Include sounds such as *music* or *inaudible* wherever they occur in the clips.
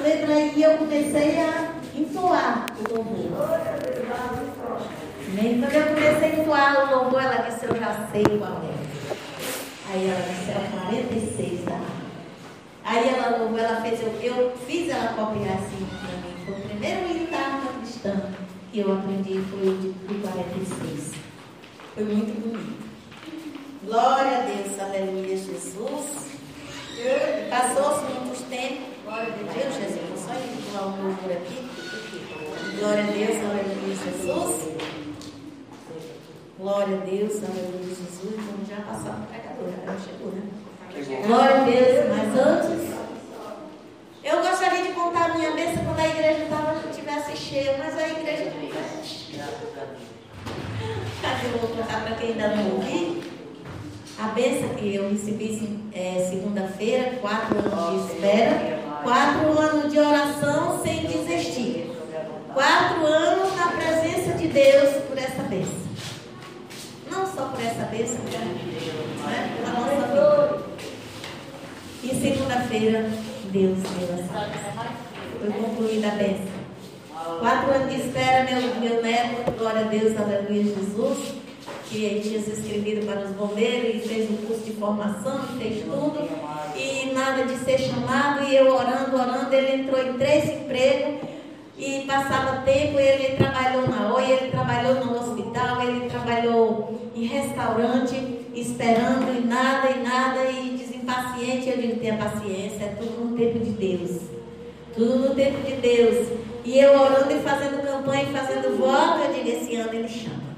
letra e eu comecei a entoar o louvor. Quando eu comecei a entoar o louvor, ela disse, eu já sei qual é. Aí ela disse, é 46 da Aí ela louvou, ela fez, eu, eu fiz ela copiar assim para mim. Foi o primeiro militar cristã que eu aprendi, foi o de 46. Foi muito bonito. Glória a Deus, aleluia, Jesus. Passou-se muitos tempos. Glória a Deus, Jesus. Só entoar o louvor aqui. Glória a Deus, aleluia, Jesus. Glória a Deus, aleluia, Jesus. Vamos já passar para o pregador, já chegou, né? Glória a Deus, mas antes, eu gostaria de contar a minha bênção quando a igreja estivesse cheia, mas a igreja não está cheia. Eu vou contar para quem ainda não ouviu. A bênção que eu recebi é, segunda-feira, quatro anos de espera, quatro anos de oração sem desistir. Quatro anos na presença de Deus por essa bênção. Não só por essa bênção, né? pela nossa vida. E segunda-feira, Deus deu bênção. Foi concluída a bênção. Quatro anos de espera, meu, meu neto, glória a Deus, aleluia, Jesus, que tinha se inscrevido para os bombeiros e fez um curso de formação, fez tudo, e nada de ser chamado, e eu orando, orando, ele entrou em três empregos, e passava tempo, ele trabalhou na OI, ele trabalhou no hospital, ele trabalhou em restaurante, esperando e nada, e nada, e desimpaciente, eu digo, tenha paciência, é tudo no tempo de Deus. Tudo no tempo de Deus. E eu orando e fazendo campanha e fazendo voto, eu digo, esse ano ele chama.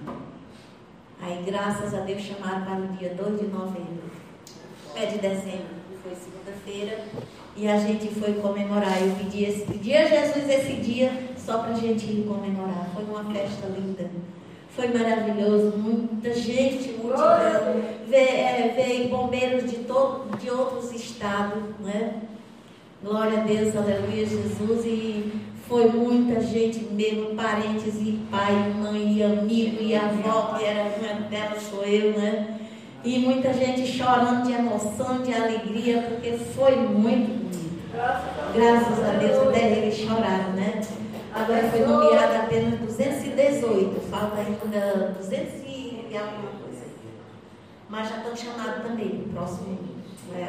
Aí, graças a Deus, chamaram para o dia 2 de novembro. É de dezembro, foi segunda-feira. E a gente foi comemorar. Eu pedi, esse, pedi a Jesus esse dia só para a gente ir comemorar. Foi uma festa linda. Foi maravilhoso. Muita gente, multidão. Veio, é, bombeiros de, todo, de outros estados, né? Glória a Deus, aleluia, Jesus. E foi muita gente mesmo, parentes e pai, mãe, e amigo, e avó, que era uma delas sou eu, né? E muita gente chorando de emoção, de alegria, porque foi muito bonito. Graças a Deus, até eles choraram, né? Agora foi nomeada apenas 218, falta ainda 200 e alguma coisa. Mas já estão chamados também próximo. É,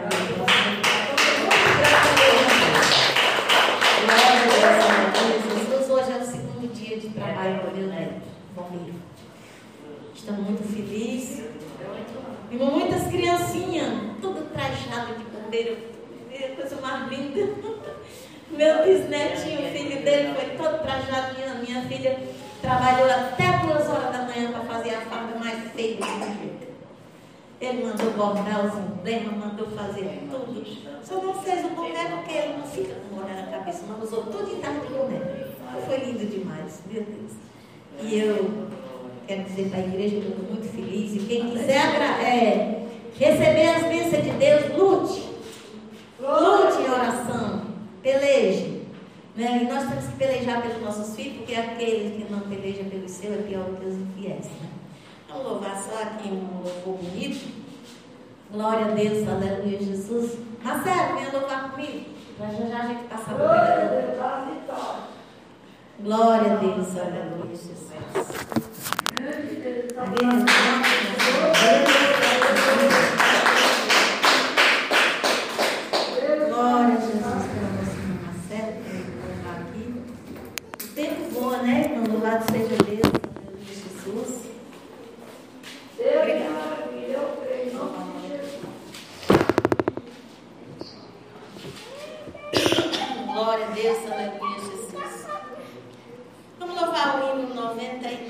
Deus, com meu neto, bombeiro. Estamos muito felizes. E muitas criancinhas, tudo trajado de bombeiro. É coisa mais linda. *laughs* Meu bisnetinho, filho dele, foi todo trajado. Minha, minha filha trabalhou até duas horas da manhã para fazer a farda mais feia do mundo. Ele mandou bordar os emblemas, mandou fazer tudo. Só não fez o boné porque ele não fica com boné na cabeça, mas usou tudo em tarde de boné. Foi lindo demais, meu Deus. E eu quero dizer para a igreja que eu estou muito feliz. E quem quiser é, receber as bênçãos de Deus, lute. Lute em oração. Peleje. Né? E nós temos que pelejar pelos nossos filhos, porque aquele que não peleja pelo seu é pior do que os infiéis. Né? Vamos louvar só aqui um louvor bonito. Glória a Deus, aleluia, Jesus. Marcelo, venha louvar comigo. Para já já a gente passar por Glória a Deus, aleluia, Jesus. Amém. 93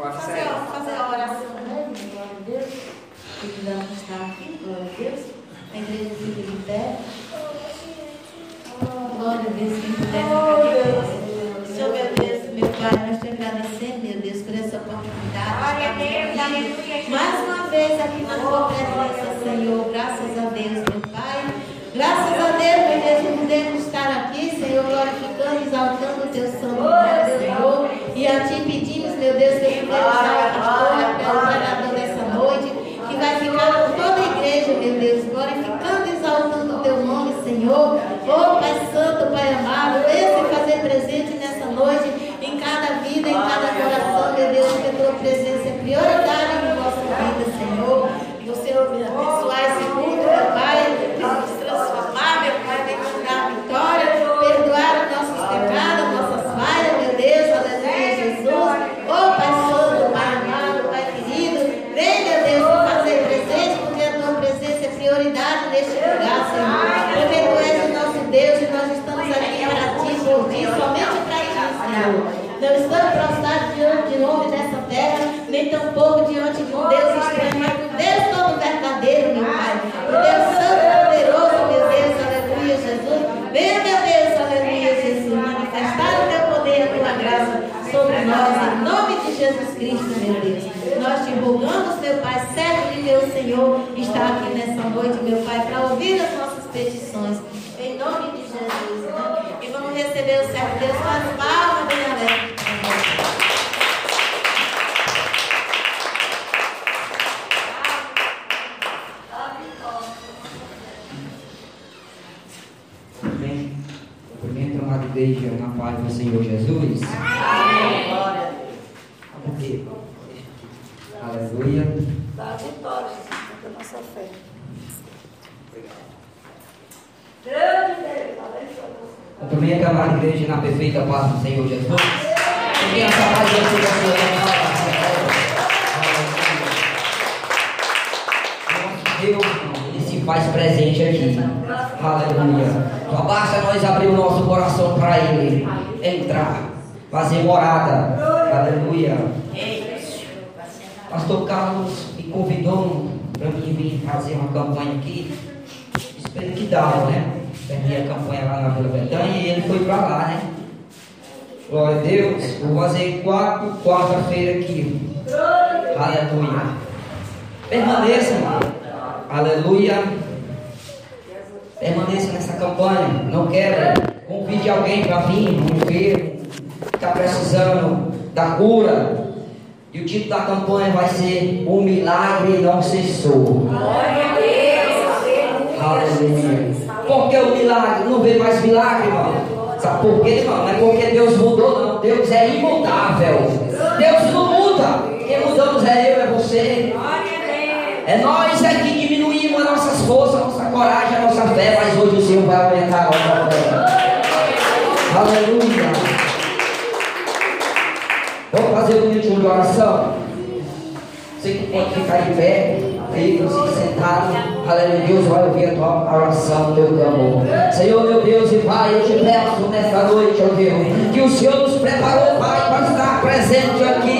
fazer. Fazer a oração né? glória a Deus, que precisamos estar aqui, glória a Deus. A igreja fica de pé. Glória a Deus, quem puder ficar. Oh, Senhor, meu Deus, meu Pai, nós te agradecemos, meu Deus, por essa oportunidade. Glória a Deus. Mais uma vez aqui na tua presença, Senhor, graças a Deus, meu Pai. Graças a Deus, meu Deus, podemos estar aqui, Senhor, glorificando, exaltando o teu santo. Deus, que tu queira usar pastor, pelo treinador dessa noite, que vai ficar com toda a igreja, meu Deus, glorificando, exaltando o teu nome, Senhor. Oh, Pai Santo, Pai amado, esse fazer presente noite, meu Pai, para ouvir as nossas petições. Em nome de Jesus. Né? E vamos receber o servo de Deus com as palmas bem abertas. Amém. Cumprimento a amada igreja na paz do Senhor Jesus. Amém. Glória. Amém. Aleluia. Dá a vitória, Jesus, da nossa fé. Grande Deus, abençoe Cumprimento a igreja na perfeita paz do Senhor Jesus. Que essa paz de Deus seja Nosso Deus, Ele se faz presente aqui. Aleluia. Só basta nós abrir o nosso coração para Ele entrar, fazer morada. Aleluia. Pastor Carlos me convidou para mim vir fazer uma campanha aqui. Espero que dá, né? Terminei a campanha lá na Vila Betânia e ele foi para lá, né? Glória a Deus. Vou fazer quatro quarta-feira aqui. Aleluia. Permaneça. Aleluia. Permaneça nessa campanha. Não quebra. Convide alguém para vir, um enfermo, que está precisando da cura. E o título da campanha vai ser O Milagre Não Cessou. Aleluia. Por que o milagre? Não vê mais milagre, irmão. Sabe por quê, irmão? Não é porque Deus mudou, não. Deus é imutável. Deus não muda. Quem mudamos é eu, é você. É nós é que diminuímos as nossas forças, a nossa coragem, a nossa fé, mas hoje o Senhor vai aumentar a nossa fé. Aleluia. Vamos fazer um minuto de oração. Você que pode ficar de pé, fica se sentado. Aleluia. Deus vai ouvir a tua oração, teu clamor. Senhor, meu Deus e Pai, eu te peço nesta noite, ó Deus, que o Senhor nos preparou, Pai, para estar presente aqui,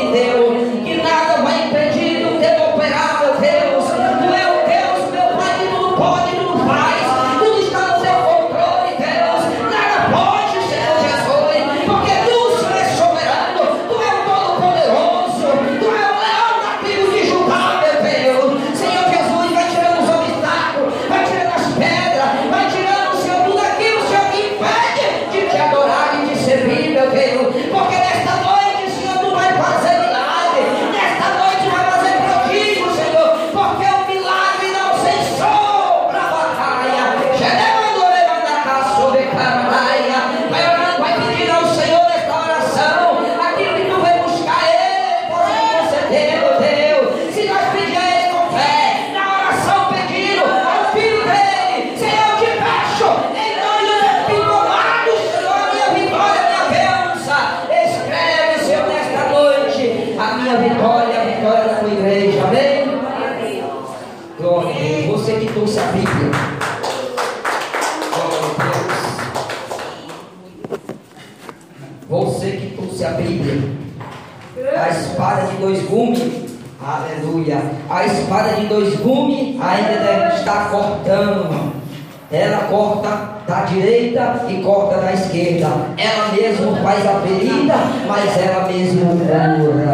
faz a ferida, mas ela mesmo cura.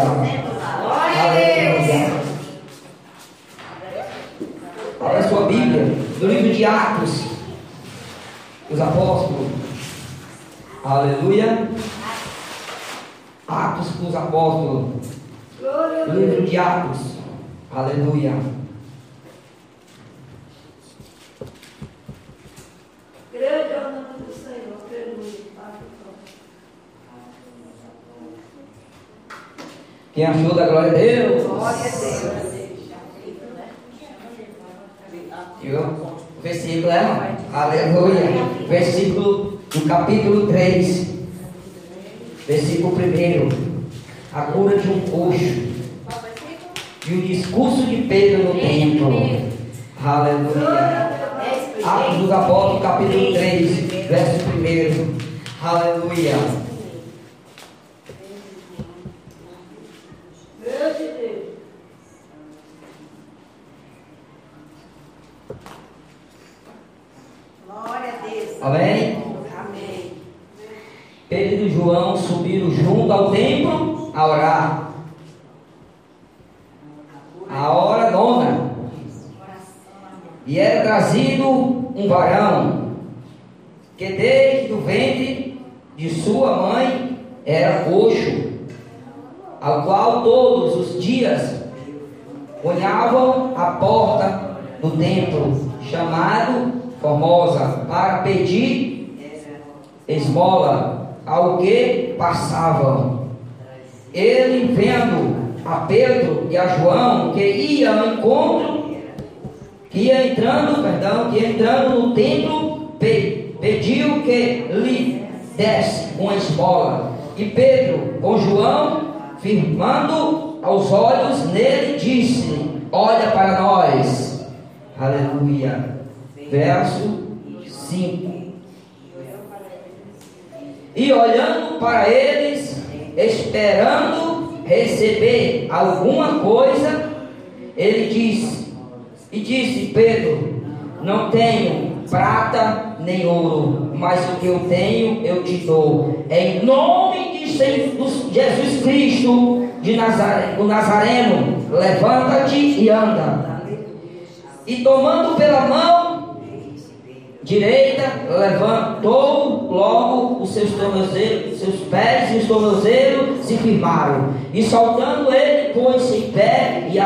Aleluia. Abra a sua Bíblia, no livro de Atos, os apóstolos. Aleluia. Atos dos apóstolos. Livro de Atos. Aleluia. Grande é o nome do Senhor. Aleluia. Quem achou da glória a Deus? Glória a Deus. Viu? O versículo é, aleluia. Versículo do capítulo 3. Versículo 1. A cura de um coxo. E o discurso de Pedro no templo. Aleluia. Atos dos Apóstolos, capítulo 3, verso 1. Aleluia. Grande Deus. Glória a Deus. Amém? Amém. Pedro e João subiram junto ao templo a orar. A hora nona. E era trazido um varão que desde o ventre de sua mãe era coxo, ao qual todos os dias olhavam a porta do templo, chamado Formosa, para pedir esmola ao que passavam. Ele vendo a Pedro e a João que ia ao encontro, que ia entrando, perdão, que ia entrando no templo, pe- pediu que lhe desse uma esmola. E Pedro, com João, aos olhos nele, disse: Olha para nós. Aleluia. Verso 5. E olhando para eles, esperando receber alguma coisa, ele disse: E disse Pedro: Não tenho prata nem ouro, mas o que eu tenho eu te dou. Em nome de Jesus Cristo de Nazaré, o Nazareno, levanta-te e anda. E tomando pela mão direita, levantou logo os seus tornozelos, seus pés e os tornozelos se firmaram. E saltando ele, pôs-se em pé e, e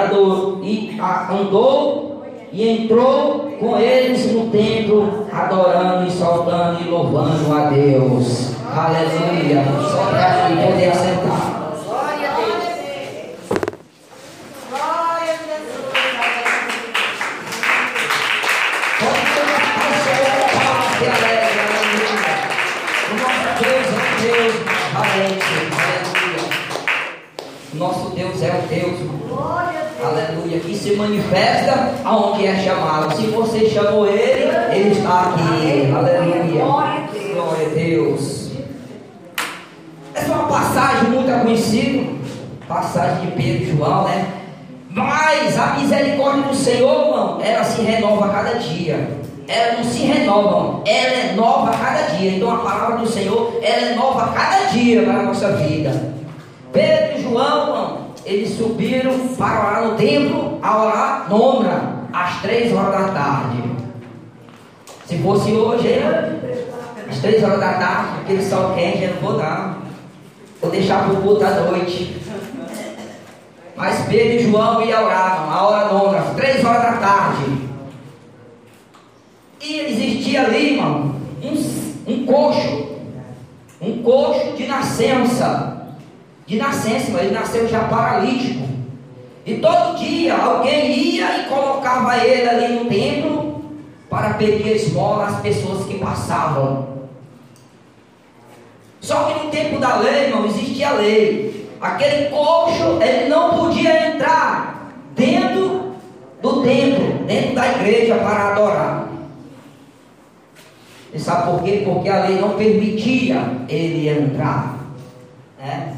a- andou e entrou com eles no templo, adorando e saltando e louvando a Deus. Aleluia. Só para poder assentar. Valente, aleluia. Nosso Deus é um Deus, aleluia, que se manifesta aonde é chamado. Se você chamou Ele, Ele está aqui, aleluia. Glória a Deus. Glória a Deus. Essa é uma passagem muito conhecida, passagem de Pedro e João, né? Mas a misericórdia do Senhor, irmão, ela se renova a cada dia. Ela não se renova, irmão. ela é nova a cada dia. Então a palavra do Senhor, ela é nova a cada dia para a nossa vida. Pedro e João, eles subiram para orar no templo, a orar nona, às três horas da tarde. Se fosse hoje, irmão? às três horas da tarde, aquele sol quente, eu não vou dar. Vou deixar para o culto à noite. Mas Pedro e João iam orar, a hora nona, às três horas da tarde. Existia ali, irmão, um, um coxo. Um coxo de nascença. De nascença, ele nasceu já paralítico. E todo dia alguém ia e colocava ele ali no templo para pedir esmola às pessoas que passavam. Só que no tempo da lei, irmão, existia lei. Aquele coxo, ele não podia entrar dentro do templo, dentro da igreja para adorar. E sabe por quê? Porque a lei não permitia ele entrar. né?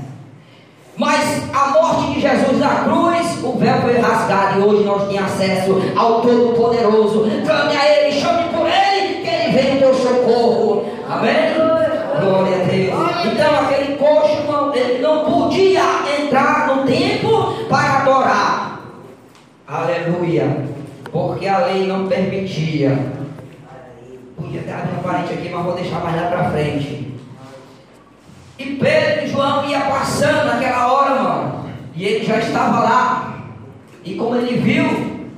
Mas a morte de Jesus na cruz, o véu foi rasgado e hoje nós temos acesso ao Todo-Poderoso. Clame a Ele, chame por Ele, que socorro. Amém? Glória a Deus. Então aquele coxo, irmão, ele não podia entrar no templo para adorar. Aleluia. Porque a lei não permitia. Podia ter uma parente aqui, mas vou deixar mais lá para frente. E Pedro e João ia passando naquela hora, mano. E ele já estava lá. E como ele viu,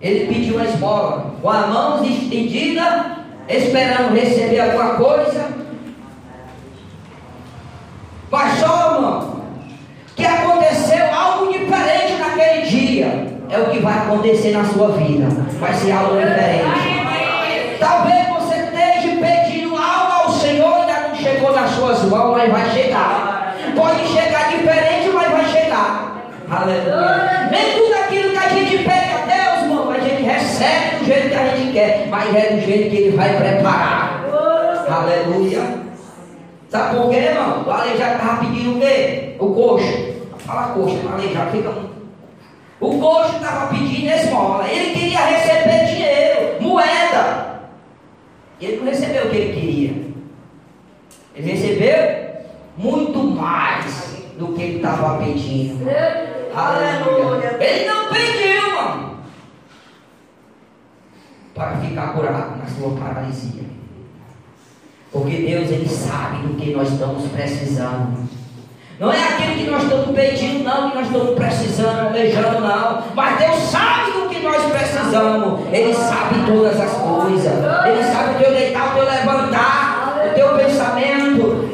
ele pediu uma esmola, com as mãos estendidas, esperando receber alguma coisa. Só, irmão, que aconteceu algo diferente naquele dia. É o que vai acontecer na sua vida. Vai ser algo diferente. Talvez nas suas mãos, mas vai chegar. Pode chegar diferente, mas vai chegar. Aleluia. Nem tudo aquilo que a gente pede a Deus, irmão, a gente recebe do jeito que a gente quer, mas é do jeito que Ele vai preparar. Aleluia. Sabe por quê, irmão? O aleijado estava pedindo o quê? O coxo. Fala coxo, aleijado fica. O coxo estava pedindo esmola. Ele queria receber dinheiro, moeda. Ele não recebeu o que ele queria. Ele recebeu muito mais do que ele estava pedindo. Aleluia. Ele não pediu, mano, para ficar curado na sua paralisia. Porque Deus, Ele sabe do que nós estamos precisando. Não é aquilo que nós estamos pedindo, não, que nós estamos precisando, alejando, não. Mas Deus sabe do que nós precisamos. Ele sabe todas as coisas. Ele sabe o teu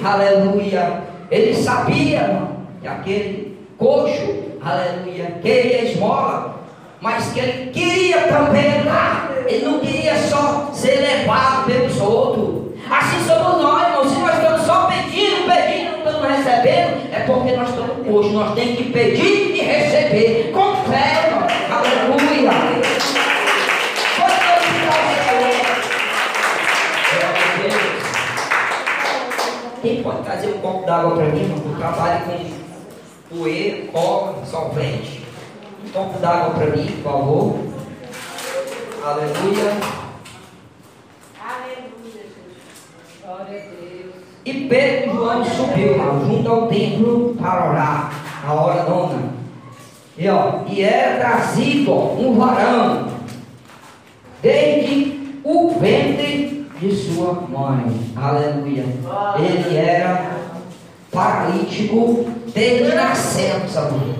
Aleluia. Ele sabia que aquele coxo, aleluia, queria esmola, mas que ele queria também lá. Ele não queria só ser levado pelos outros. Assim somos nós, irmãos. Se nós estamos só pedindo, pedindo, não estamos recebendo, é porque nós estamos hoje. Nós temos que pedir e receber com fé, irmão. Aleluia. Pode Quem pode trazer um copo d'água para mim, irmão? Eu trabalho com poeira, cola, solvente. Um copo d'água para mim, por favor. Aleluia. E Pedro e João subiu lá, junto ao templo para orar, a hora nona. E, ó, e era trazido um varão, desde o ventre de sua mãe. Aleluia. Ele era paralítico desde nascença, sabe?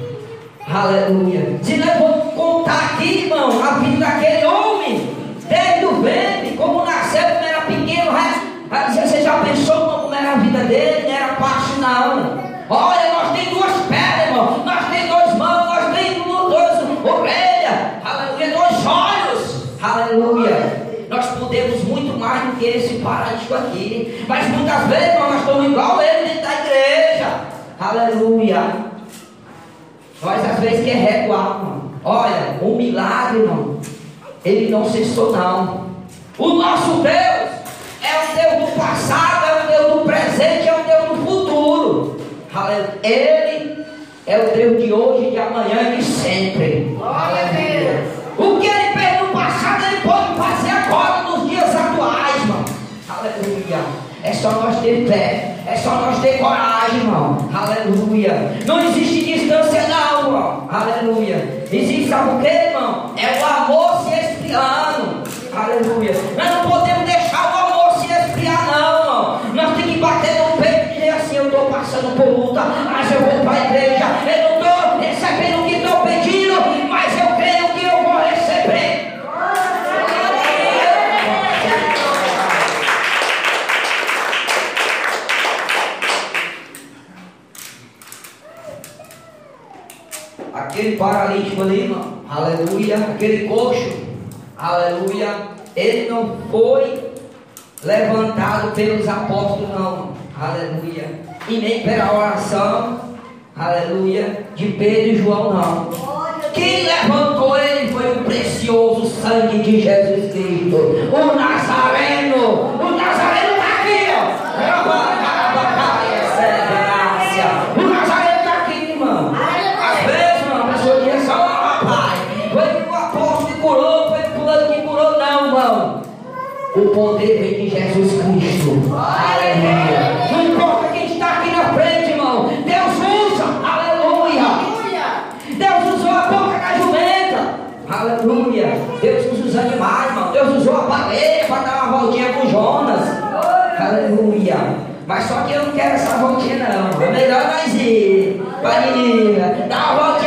Aleluia. Se nós vamos contar aqui, irmão, a vida daquele homem, desde o ventre, como nasceu, quando era pequeno, você já pensou como era a vida dele? Não era fácil, não. Olha, nós temos duas pernas, irmão. Nós temos dois mãos, nós temos duas orelhas. Aleluia, dois olhos. Aleluia. Nós podemos muito mais do que esse paralítico aqui. Mas muitas vezes nós estamos igual ele dentro da igreja. Aleluia. Nós às vezes quer recuar, irmão. Olha, o milagre, irmão, ele não cessou, não. O nosso Deus é o Deus do passado, é o Deus do presente, é o Deus do futuro. Ele é o Deus de hoje, de amanhã e de sempre. Aleluia. O que ele fez no passado, ele pode fazer agora, nos dias atuais, irmão. Aleluia. É só nós ter fé. É só nós ter coragem, irmão. Aleluia. Não existe distância, não, irmão. Aleluia. Existe, sabe o que, irmão? É o amor se esfriando. Aleluia. Paralítico ali, irmão, aleluia, aquele coxo, aleluia, ele não foi levantado pelos apóstolos, não, aleluia, e nem pela oração, aleluia, de Pedro e João, não. Quem levantou ele foi o precioso sangue de Jesus Cristo, o Nazareno, O poder vem de Jesus Cristo. Aleluia. Não importa quem está aqui na frente, irmão. Deus usa. Aleluia. Deus usou a boca da jumenta. Aleluia. Deus usou os animais, irmão. Deus usou a baleia para dar uma voltinha com Jonas. Aleluia. Mas só que eu não quero essa voltinha, não. É melhor nós ir para menina. Dá uma voltinha.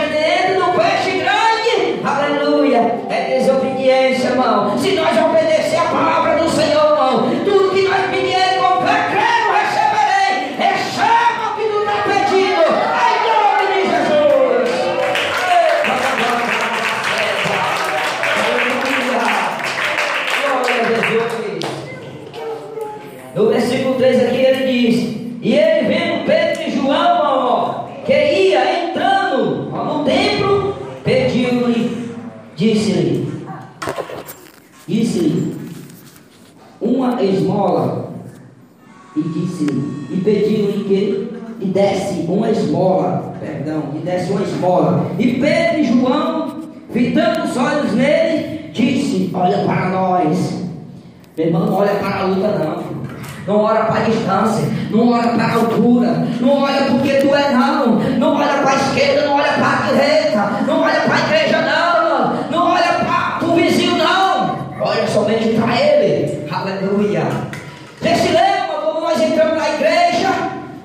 E Pedro e João, fitando os olhos nele, disse: Olha para nós. Meu irmão, não olha para a luta, não. Não olha para a distância, não olha para a altura, não olha porque tu é não, não olha para a esquerda, não olha para a direita, não olha para a igreja não, não olha para o vizinho não, olha somente para ele, aleluia. Você se lembra quando nós entramos na igreja,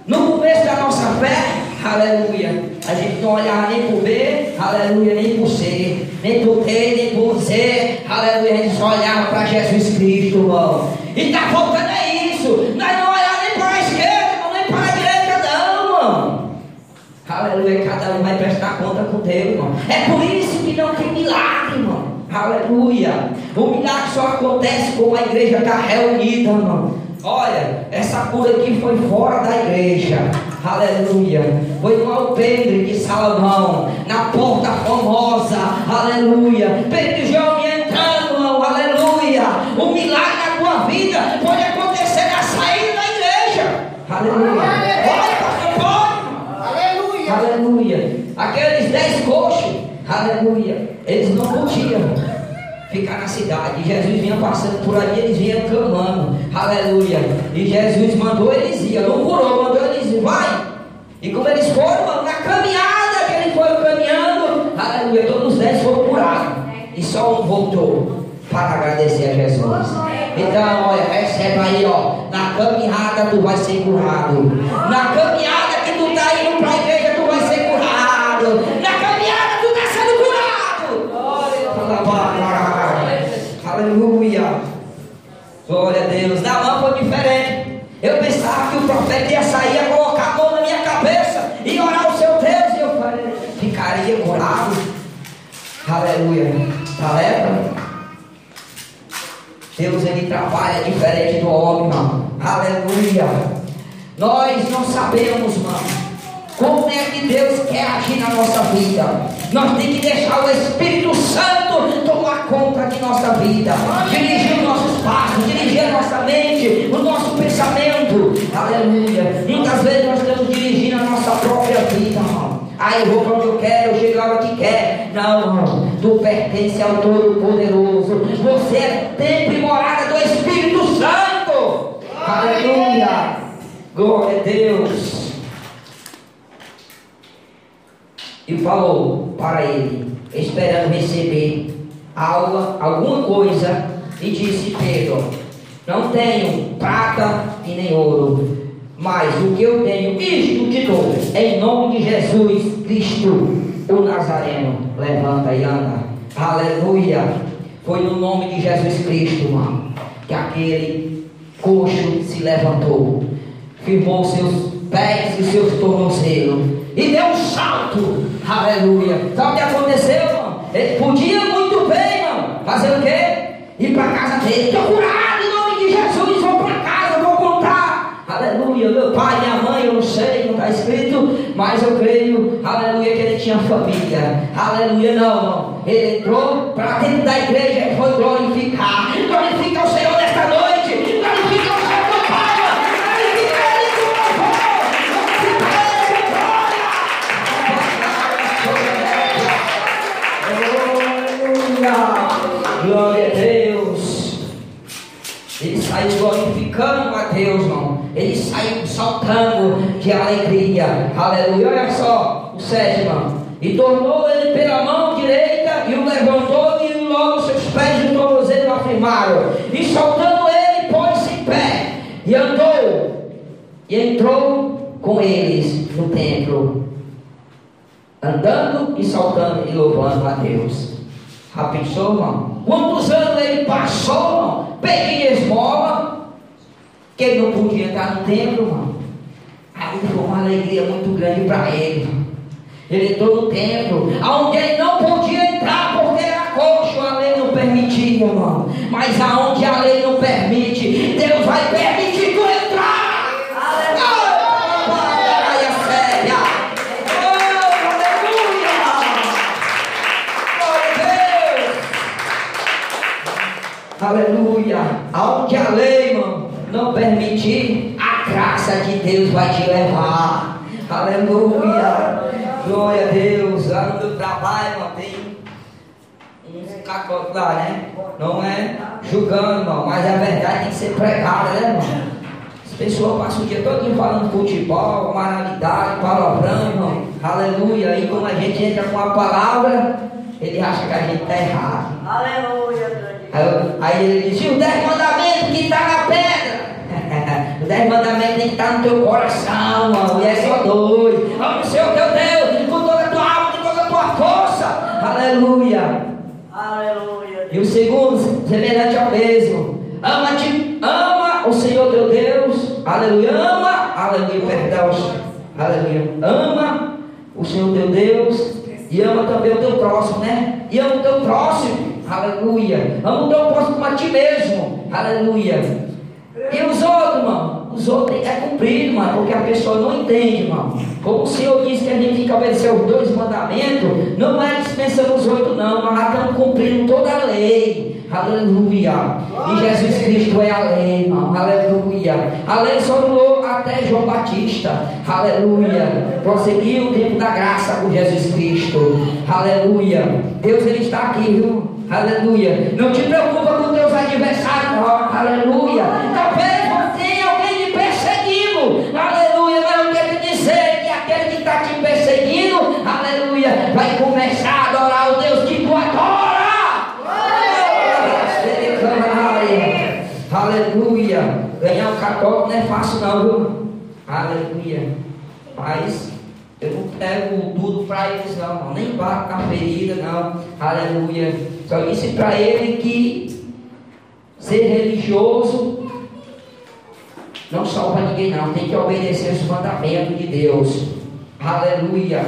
no começo da nossa fé, aleluia, a gente não olhava nem por B, aleluia, nem por C, nem por T, nem por Z, aleluia, a gente só olhava para Jesus Cristo, irmão. E está faltando é isso, nós não olhamos nem para a esquerda, nem para a direita, não, irmão. Aleluia, cada um vai prestar conta com Deus, irmão. É por isso que não tem milagre, irmão. Aleluia. O milagre só acontece quando a igreja está reunida, irmão. Olha, essa cura aqui foi fora da igreja. Aleluia. Foi no alpendre de Salomão, na porta famosa. Aleluia. Pedro e João entrando, irmão. Aleluia. O milagre na tua vida pode acontecer na saída da igreja. Aleluia. Pode. Aleluia. Aleluia. Aqueles dez coxos, aleluia, eles não podiam ficar na cidade. Jesus vinha passando por ali, eles vinham clamando, aleluia. E Jesus mandou eles ir, não curou, mandou eles ir, vai. E como eles foram, mano, na caminhada que eles foram caminhando, aleluia, todos os dez foram curados. E só um voltou para agradecer a Jesus. Então, olha, recebe aí, ó. Na caminhada tu vai ser curado. Na caminhada que tu está indo para a igreja, tu vai ser curado. Na caminhada tu está sendo curado. Aleluia. Glória a Deus. Na mão foi diferente. Eu pensava que o profeta ia sair, ia colocar a mão na minha cabeça e orar ao seu Deus. E eu falei, ficaria curado. Aleluia. Tá lepra? Deus ele trabalha diferente do homem, irmão. Aleluia. Nós não sabemos, irmão. Como é que Deus quer agir na nossa vida? Nós temos que deixar o Espírito Santo tomar conta de nossa vida, dirigir os nossos passos, dirigir a nossa mente, o nosso pensamento. Aleluia. Muitas vezes nós estamos dirigindo a nossa própria vida, irmão. Ah, eu vou para onde eu quero, eu chego hora que quer. Não, irmão. Tu pertence ao Todo-Poderoso. Você é templo e morada do Espírito Santo. Aleluia. Glória a Deus. E falou para ele, esperando receber algo, alguma coisa, e disse Pedro: Não tenho prata e nem ouro, mas o que eu tenho, isto te dou, em nome de Jesus Cristo, o Nazareno. Levanta e anda. Aleluia. Foi no nome de Jesus Cristo, irmão, que aquele coxo se levantou, firmou seus pés e seus tornozelos e deu um salto. Aleluia. Sabe o que aconteceu, irmão? Ele podia muito bem, irmão, fazer o quê? Ir para casa dele. Estou curado em nome de Jesus. Vou para casa, vou contar. Aleluia. Meu pai, minha mãe, eu não sei, está escrito, mas eu creio, aleluia, que ele tinha família. Aleluia, não. Ele entrou para dentro da igreja e foi glorificar. Glorifica o Senhor nesta noite. Glorifica o Senhor com palma. Glorifica ele com glória. Glória a Deus. Ele saiu glorificando a Deus, irmão. Ele saiu saltando de alegria. Aleluia. Olha só o sétimo. E tornou ele pela mão direita e o levantou e logo seus pés e o tornozelo afirmaram. E soltando ele, pôs-se em pé e andou. E entrou com eles no templo, andando e saltando e louvando a Deus. Já pensou, irmão? Quantos anos ele passou, irmão? Pedindo esmola, que ele não podia entrar no templo, irmão. Aí foi uma alegria muito grande para ele. Ele entrou no templo, aonde ele não podia entrar porque era coxo, a lei não permitia, irmão. Mas aonde a lei não permite, Deus vai permitir tu entrar. Aleluia. Aonde a lei, não permitir, a graça de Deus vai te levar. Aleluia. Glória a Deus. No meu trabalho, irmão, tem uns cacotes lá, né? Não é julgando, irmão, mas a verdade tem que ser pregada, né, irmão? As pessoas passam o dia todo falando futebol, moralidade, palavrão, irmão. Aleluia. E quando a gente entra com a palavra, ele acha que a gente está errado. Aleluia. Aí, aí ele diz, o dez mandamentos que está na pedra. O dez mandamentos tem que estar no teu coração, mano. E é só dois. Vamos ser o teu Deus com toda a tua alma, com toda a tua força. Aleluia. Aleluia. E o segundo, semelhante ao mesmo. Ama-te, ama o Senhor teu Deus. Aleluia. Ama, aleluia, perdão. Aleluia. Ama o Senhor teu Deus. E ama também o teu próximo, né? E ama o teu próximo. Aleluia. Amo teu próximo a ti mesmo. Aleluia. E os outros, irmão? Os outros é cumprido, irmão, porque a pessoa não entende, irmão. Como o Senhor disse que a gente tem que obedecer os dois mandamentos, não é dispensando os oito, não. Nós estamos cumprindo toda a lei. Aleluia. E Jesus Cristo é a lei, irmão. Aleluia. A lei só durou até João Batista. Aleluia. Prosseguiu o tempo da graça com Jesus Cristo. Aleluia. Deus ele está aqui, viu? Aleluia. Não te preocupa com teus adversários, não. Aleluia. Talvez tenha alguém te perseguindo. Aleluia. Mas eu quero dizer que aquele que está te perseguindo, aleluia, vai começar a adorar o Deus que tu adora. Aleluia. Ganhar um católico não é fácil, não, viu? Aleluia. Mas eu não pego tudo para eles, não, nem bato na ferida, não. Aleluia. Só disse para ele que ser religioso não salva ninguém, não. Tem que obedecer os mandamentos de Deus. Aleluia.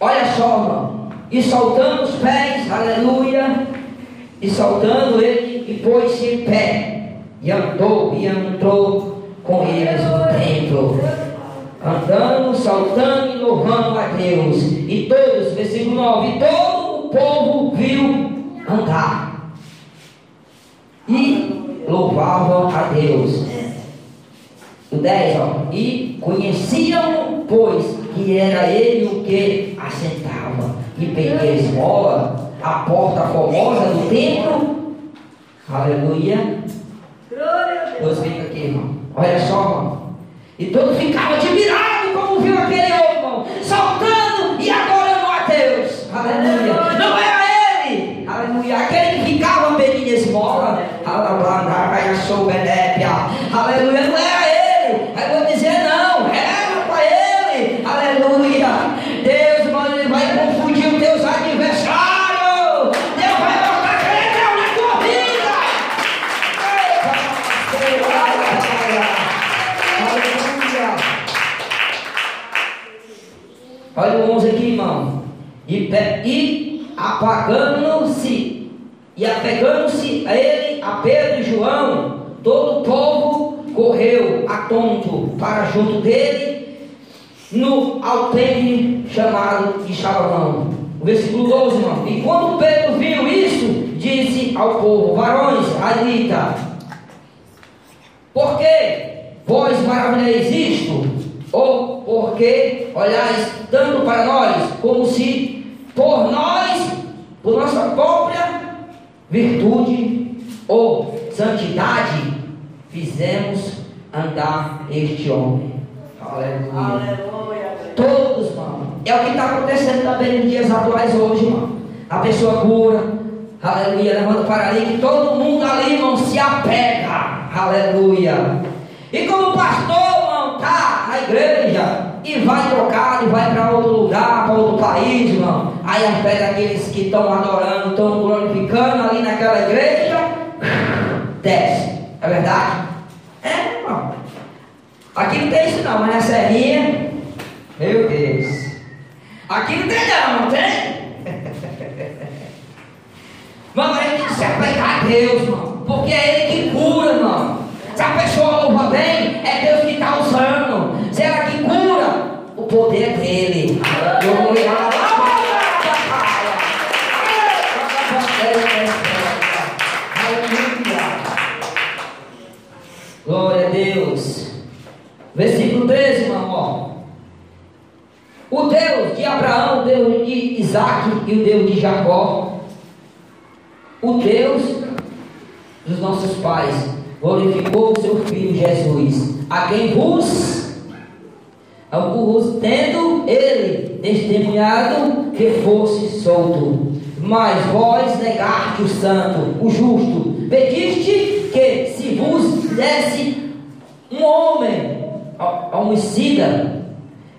Olha só, irmão. E soltando os pés, aleluia. E soltando ele, e pôs-se em pé. E andou, e entrou com eles no templo andando, saltando e louvando a Deus. E todos, versículo 9, todo o povo viu andar e louvavam a Deus. O 10, ó, e conheciam, pois, que era ele o que assentava e pedia esmola, a porta formosa do templo. Aleluia. Deus fica aqui, irmão. Olha só, irmão. E todo ficava admirado como viu aquele homem, saltando e adorando a Deus. Aleluia. Não era ele. Aleluia. Aquele que ficava pedindo esmola. Aleluia. Não era ele. Aí vou dizer não. Era para ele. Aleluia. Deus, mano, vai confundir os teus adversários. Deus vai é Deus na tua vida. Aleluia. Olha o 11 aqui, irmão. E, e apagando-se, e apegando-se a ele, a Pedro e João, todo o povo correu atônito para junto dele, no alpendre chamado de Salomão. O versículo 12, irmão. E quando Pedro viu isso, disse ao povo: Varões, admita, por que vós maravilhais isto? Ou porque olhais tanto para nós, como se por nós, por nossa própria virtude ou santidade, fizemos andar este homem. Aleluia. Aleluia. Todos, irmão. É o que está acontecendo também nos dias atuais hoje, irmão. A pessoa cura, aleluia, levanta para ali, que todo mundo ali, irmão, se apega, aleluia. E como o pastor irmão, tá na igreja e vai trocar e vai para outro lugar, para outro país, irmão, aí a fé daqueles que estão adorando, estão glorificando ali naquela igreja, desce. É verdade? É. Aqui não tem isso não, mas na serrinha, meu Deus. Aqui não tem não, não tem? Mas a gente se apegar a Deus, irmão. Porque é Ele que cura, irmão. Se a pessoa louva bem, Versículo 13, irmão. Ó. O Deus de Abraão, o Deus de Isaac e o Deus de Jacó, o Deus dos nossos pais, glorificou o seu Filho Jesus, a quem vos, ao vos tendo ele testemunhado que fosse solto. Mas vós negaste o santo, o justo, pediste que se vos desse um homem homicida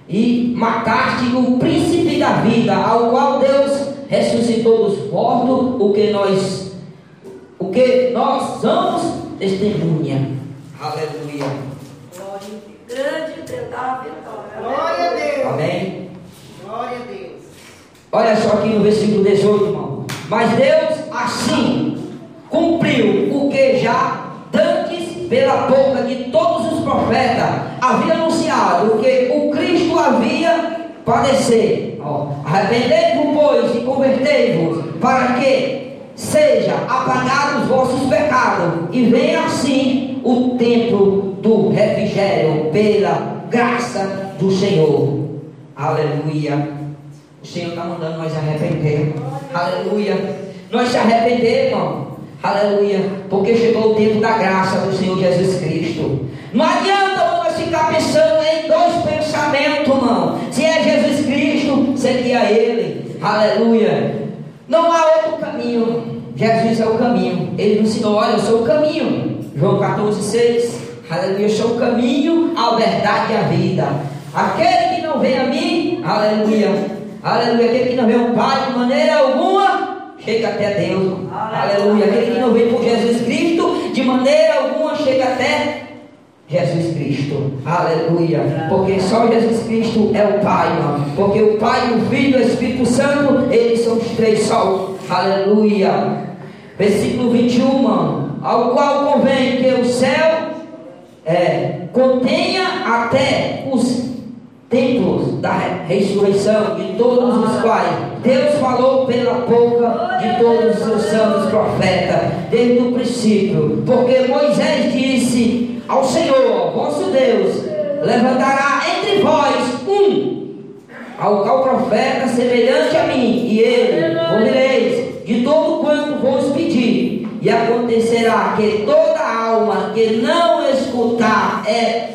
e mataste o príncipe da vida, ao qual Deus ressuscitou dos mortos, o que nós o que nós somos testemunha. Aleluia. Glória grande Deus da vitória. Glória a Deus. Amém. Glória a Deus. Olha só aqui no versículo 18, irmão. Mas Deus assim cumpriu o que já pela boca de todos os profetas havia anunciado que o Cristo havia padecer. Arrependei-vos, pois, e convertei-vos, para que seja apagado os vossos pecados, e venha assim o tempo do refrigério, pela graça do Senhor. Aleluia. O Senhor está mandando nós arrepender. Aleluia. Nós se arrepender, irmão. Aleluia. Porque chegou o tempo da graça do Senhor Jesus Cristo. Não adianta nós ficar pensando em dois pensamentos, irmão. Se é Jesus Cristo, seguir a Ele. Aleluia. Não há outro caminho. Jesus é o caminho. Ele nos ensinou: olha, eu sou o caminho. João 14, 6. Aleluia. Eu sou o caminho, a verdade e a vida. Aquele que não vem a mim, aleluia. Aleluia. Aquele que não vê o Pai de maneira alguma, chega até Deus. Aleluia. Aquele que não vem por Jesus Cristo, de maneira alguma, chega até Jesus Cristo, aleluia, porque só Jesus Cristo é o Pai, irmão. porque o Pai, o Filho e o Espírito Santo, eles são os três só, aleluia. Versículo 21, irmão, ao qual convém que o céu é, contenha até os templos da ressurreição, de todos os quais Deus falou pela boca de todos os seus santos profetas, desde o princípio, porque Moisés disse ao Senhor, vosso Deus, levantará entre vós um, ao qual profeta semelhante a mim, e ele ouvireis de todo quanto vos pedir, e acontecerá que toda alma que não escutar é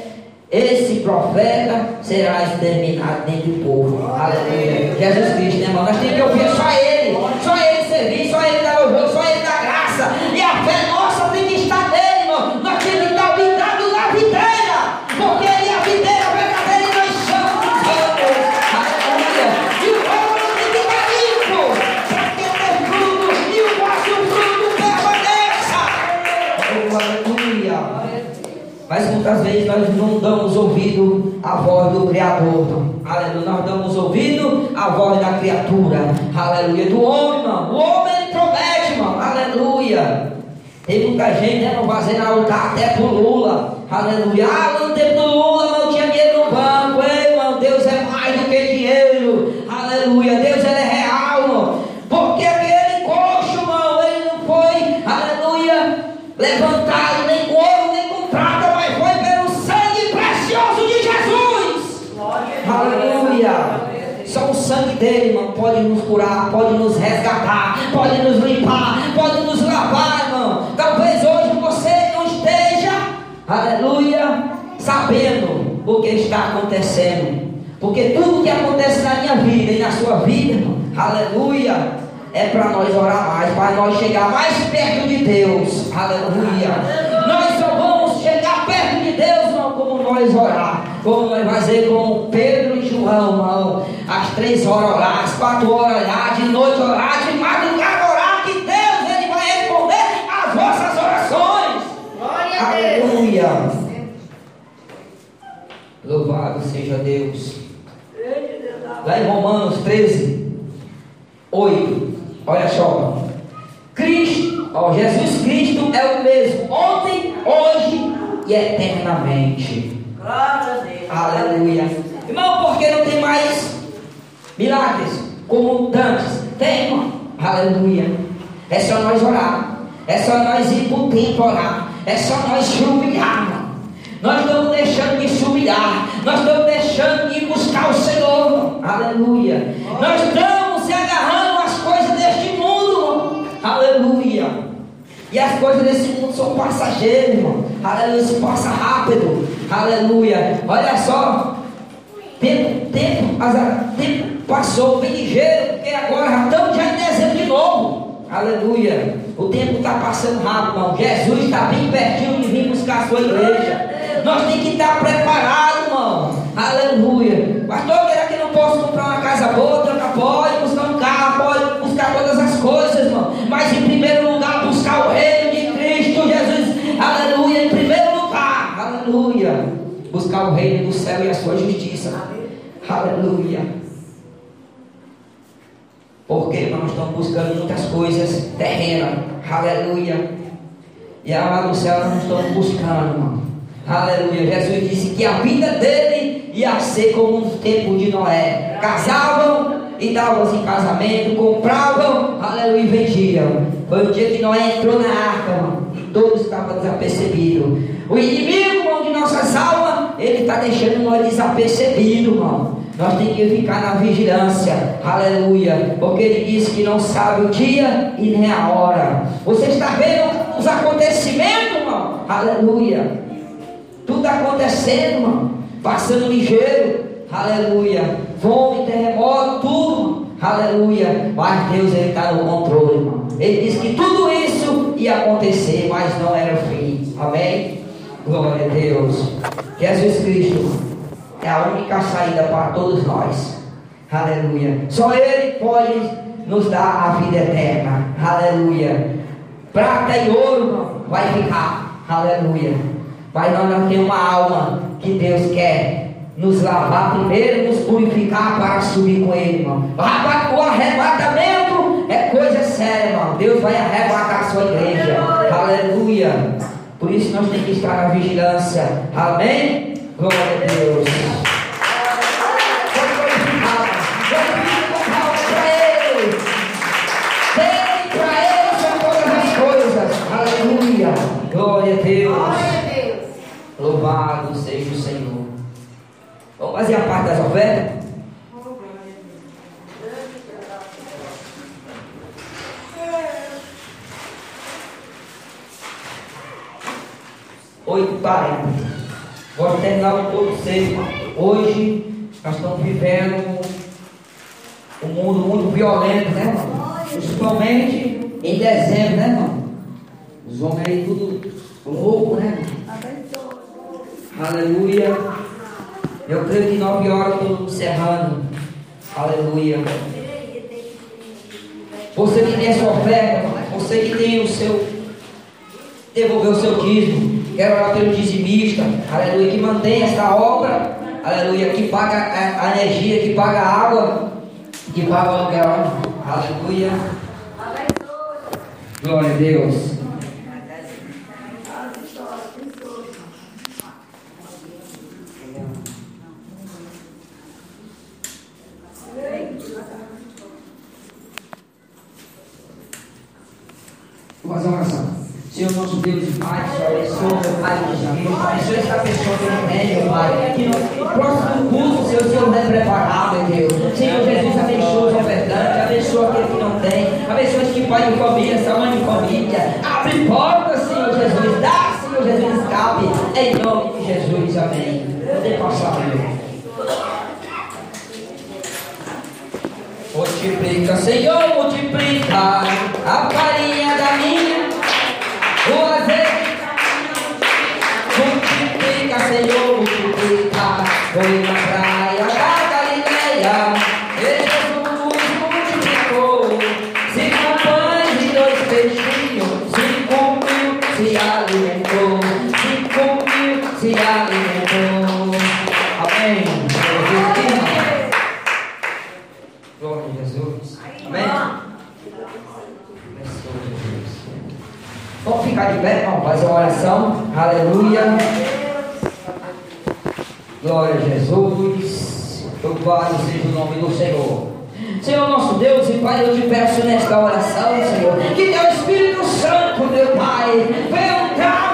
esse profeta será exterminado dentro do povo. Aleluia. Jesus Cristo, né, irmão? Nós temos que ouvir só Ele, só Ele só muitas vezes nós não damos ouvido à voz do Criador. Aleluia. Nós damos ouvido à voz da criatura. Aleluia. Do homem, irmão. O homem ele promete, irmão. Aleluia. Tem muita gente né, não fazendo altar até pro Lula. Aleluia. Ah, no tempo do Lula não tinha pode nos curar, pode nos resgatar, pode nos limpar, pode nos lavar, irmão. Talvez hoje você não esteja, aleluia, sabendo o que está acontecendo. Porque tudo que acontece na minha vida e na sua vida, irmão, aleluia, é para nós orar mais, para nós chegar mais perto de Deus. Aleluia. Nós só vamos chegar perto de Deus, nós orar. Como nós fazer com Pedro e João, irmão. Às três horas orar, às quatro horas orar, de noite orar, de madrugada orar, que Deus ele vai responder as vossas orações. Glória a Deus. Aleluia. Louvado seja Deus. Lá em Romanos 13, 8. Olha só. Cristo, ó, Jesus Cristo é o mesmo ontem, hoje e eternamente. Glória a Deus. Aleluia. Irmão, porque não tem mais milagres como antes? Tem, irmão. Aleluia. É só nós orar. É só nós ir para o templo orar. É só nós se humilhar. Nós estamos deixando de se humilhar. Nós estamos deixando de buscar o Senhor. Aleluia. Nós estamos E as coisas desse mundo são passageiras, irmão. Aleluia, isso passa rápido. Aleluia. Olha só. Tempo, tempo, azar, tempo passou bem ligeiro, porque agora já estamos já em dezembro de novo. Aleluia. O tempo está passando rápido, irmão. Jesus está bem pertinho de vir buscar a sua igreja. Nós temos que estar preparados, irmão. Aleluia. Pastor, será que não posso comprar uma casa boa? Trocar? Pode Buscar o reino do céu e a sua justiça. Aleluia. Porque nós estamos buscando muitas coisas terrenas. Aleluia. E a lá do céu nós estamos buscando, irmão. Aleluia. Jesus disse que a vida dele ia ser como um tempo de Noé. Casavam e davam em casamento, compravam, aleluia, e vendiam. Foi o dia que Noé entrou na arca, e todos estavam desapercebidos. O inimigo, irmão, de nossas almas, ele está deixando nós desapercebidos, irmão. Nós temos que ficar na vigilância, aleluia, porque ele disse que não sabe o dia e nem a hora. Você está vendo os acontecimentos, irmão? Aleluia. Tudo acontecendo, irmão. Passando ligeiro. Aleluia. Fome, terremoto, tudo. Aleluia. Mas Deus ele está no controle, irmão. Ele disse que tudo isso ia acontecer, mas não era o fim. Amém? Glória a Deus. Jesus Cristo é a única saída para todos nós. Aleluia. Só Ele pode nos dar a vida eterna. Aleluia. Prata e ouro vai ficar. Aleluia. Mas nós não temos uma alma que Deus quer nos lavar primeiro, nos purificar para subir com Ele, irmão. O arrebatamento é coisa séria, irmão. Deus vai arrebatar a sua igreja. Aleluia. Por isso nós temos que estar na vigilância. Amém? Glória a Deus. Glória a Deus. Glória a Deus. Louvado seja o Senhor. Vamos fazer a parte das ofertas? Oito quarenta. Vamos terminar um pouco cedo. Hoje nós estamos vivendo um mundo muito violento, né, irmão? Principalmente em dezembro, né, irmão? Os homens aí tudo louco, né? Aleluia. Eu creio que nove horas eu estou encerrando. Aleluia. Você que tem a sua oferta, você que tem o seu. devolver o seu dízimo. Quero orar pelo dizimista. Aleluia. Que mantém esta obra. Aleluia. Que paga a, energia, que paga a água, que paga o aluguel. Aleluia. Glória a Deus. Vou fazer uma oração. Senhor nosso Deus e Pai, abençoa, meu Pai, amigos, abençoa essa pessoa que não tem, meu Pai, que no próximo curso, Senhor, o Senhor vai preparar, meu Deus. Senhor Jesus, abençoa os ofertantes, abençoa aquele que não tem, abençoa esse pai de família, essa mãe de família, abre portas, Senhor Jesus, dá, Senhor Jesus, escape, em nome de Jesus, amém. Poder passar, meu. Multiplica, Senhor, multiplica a farinha da minha, Who was Señor. Vamos fazer uma oração. Aleluia. Glória a Jesus. Louvado seja o nome do Senhor. Senhor nosso Deus e Pai, eu te peço nesta oração, Senhor, que teu Espírito Santo, meu Pai, venha entrar,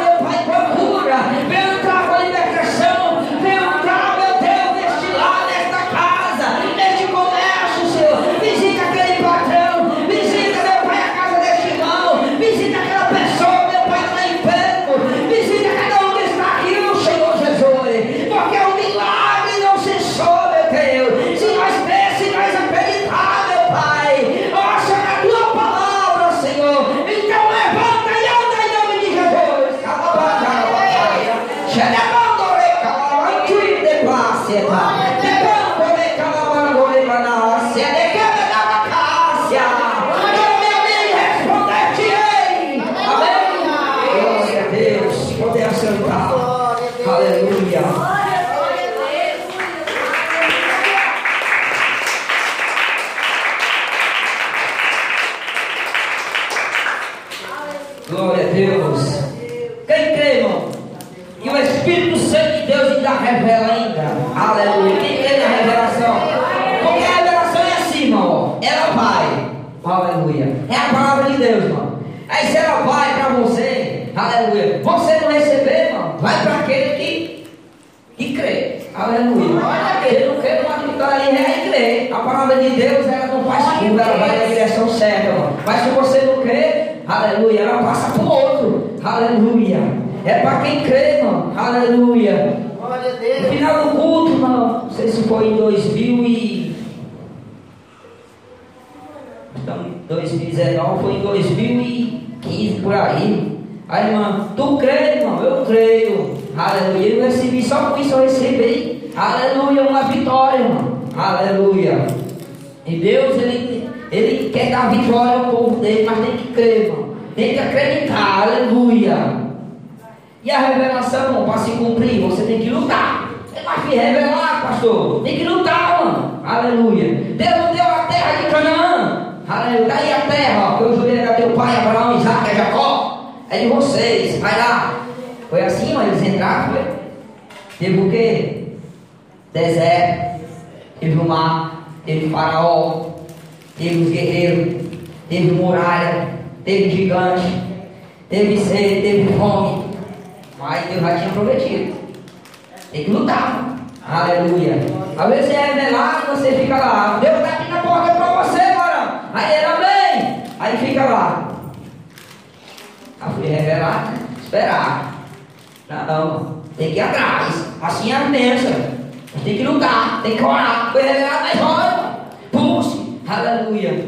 dar vitória ao povo dele, mas tem que crer. Tem que acreditar. Aleluia. E a revelação, para se cumprir, você tem que lutar. Você vai se revelar, pastor. Tem que lutar, mano. Aleluia. Deus não deu a terra de Canaã. Aleluia. Daí a terra, ó, que eu jurei era teu pai, Abraão, Isaac, e Jacó. É de vocês. Vai lá. Foi assim, mano. Eles entraram, foi? Teve o quê? Deserto. Teve o mar. Teve faraó. Teve os guerreiros. Teve muralha. Teve gigante. Teve sede. Teve fome. Mas Deus já tinha prometido. Tem que lutar. Aleluia. Às vezes é revelado você fica lá. Deus está aqui na porta para você, varão. Aí ele, amém. Aí fica lá. Aí fui revelado, né? Esperar. Não, tem que ir atrás. Assim é a bênção. Tem que lutar, tem que orar. Foi revelado, mas ora. Puxe. Aleluia.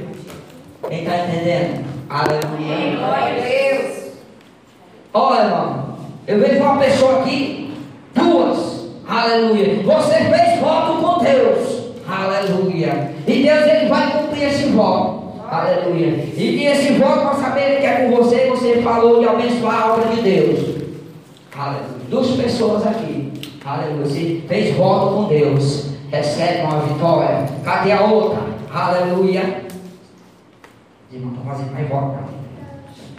Quem está entendendo? Aleluia. Glória a Deus. Olha, irmão, eu vejo uma pessoa aqui, duas, aleluia. Você fez voto com Deus, aleluia. E Deus ele vai cumprir esse voto, aleluia. E esse voto, para saber que é com você, você falou de abençoar a obra de Deus, aleluia. Duas pessoas aqui, aleluia. Você fez voto com Deus, recebe uma vitória. Cadê a outra? Aleluia. Os irmãos estão fazendo mais voto.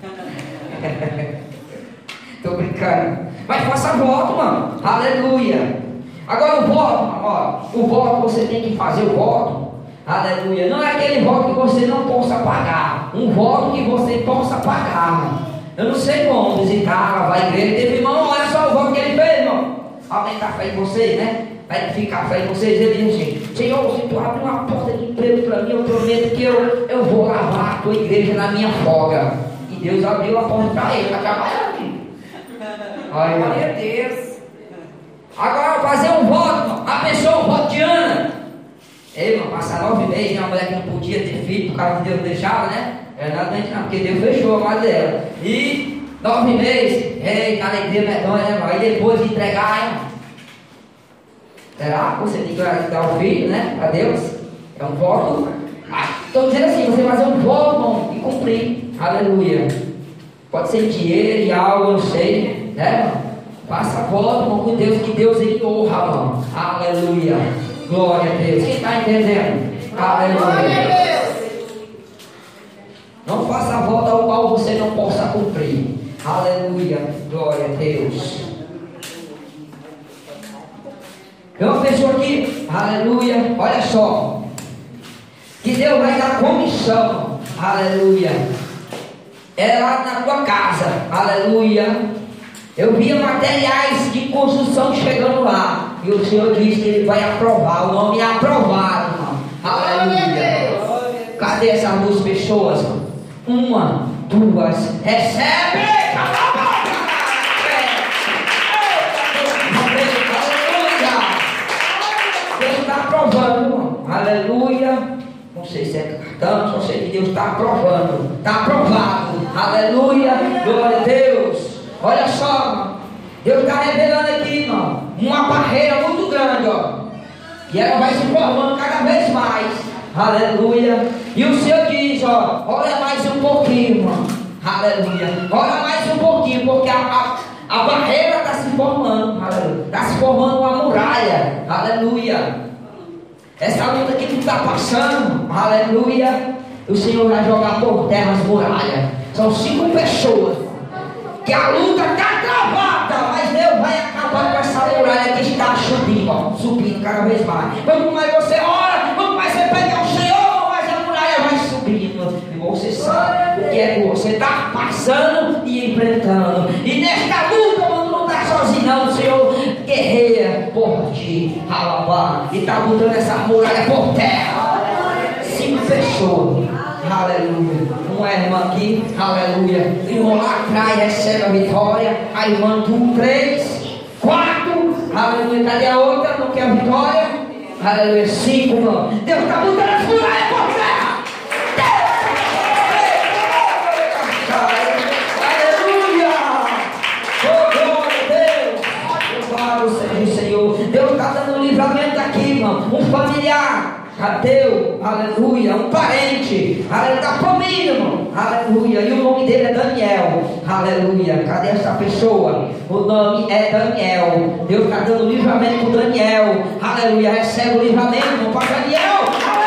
*laughs* Tô brincando. Mas faça voto, mano. Aleluia. Agora o voto, ó, o voto você tem que fazer o voto. Aleluia. Não é aquele voto que você não possa pagar. Um voto que você possa pagar. Eu não sei como visitar, vai à igreja. Teve irmão, olha só o voto que ele fez, irmão. Aumentar a fé em vocês, né? Vai ficar a fé em vocês. Ele diz assim: Senhor, se tu abrir uma porta de emprego para mim, eu prometo que eu, eu vou lavar a tua igreja na minha folga. E Deus abriu a porta para ele, para trabalhar aqui. Glória a Deus. Agora fazer um voto, a pessoa um voto de Ana. Ei, irmão, passar nove meses, né? Uma mulher que não podia ter filho, por causa que Deus deixava, né? É nada não, porque Deus fechou a mais dela. E nove meses, ei, alegria medonha, né, irmão? E depois de entregar, irmão. Será? Você tem que dar o filho, né? A Deus. É um voto. Estou dizendo assim, você fazer um voto, irmão, e cumprir. Aleluia. Pode ser dinheiro e algo, eu sei, né? Faça voto, irmão, com Deus, que Deus ele honra, irmão. Aleluia. Glória a Deus. Quem está entendendo? Aleluia. Não faça voto ao qual você não possa cumprir. Aleluia. Glória a Deus. Tem uma pessoa aqui, aleluia, olha só. Que Deus vai dar comissão, aleluia. É lá na tua casa, aleluia. Eu via materiais de construção chegando lá. E o Senhor disse que Ele vai aprovar. O nome é aprovado, irmão. Aleluia. Cadê essas duas pessoas? Uma, duas, recebe! Deus está aprovando, irmão. Aleluia. Sei se é cartão, só sei que Deus está aprovando. Está aprovado. Aleluia. Glória a Deus. Olha só. Deus está revelando aqui, irmão, uma barreira muito grande, ó. E ela vai se formando cada vez mais. Aleluia. E o Senhor diz, ó, olha mais um pouquinho, irmão. Aleluia. Olha mais um pouquinho, porque a, a, a barreira está se formando. Aleluia. Está se formando uma muralha. Aleluia. Essa luta que tu está passando, aleluia. O Senhor vai jogar por terra as muralhas. São cinco pessoas. Que a luta está travada, mas Deus vai acabar com essa muralha que está subindo, ó, subindo cada vez mais. Quanto mais você ora, quanto mais você pede ao Senhor, mais a muralha vai subindo. E você sabe o que é que você está passando e enfrentando. E nesta luta, mano, não está sozinho, não. O Senhor guerreia por alabá. E está botando essa muralha por terra. Cinco pessoas. Aleluia. Uma irmã aqui, aleluia. Lá atrás recebe a vitória. A irmã do três, quatro, aleluia. Cadê a outra? Não quer vitória? Aleluia. Cinco, irmão. Deus está botando as muralhas por terra. Ateu, aleluia, um parente, aleluia, da família, irmão, aleluia, e o nome dele é Daniel, aleluia, cadê essa pessoa? O nome é Daniel, Deus está dando livramento para Daniel, aleluia, recebe o livramento, para Daniel, aleluia,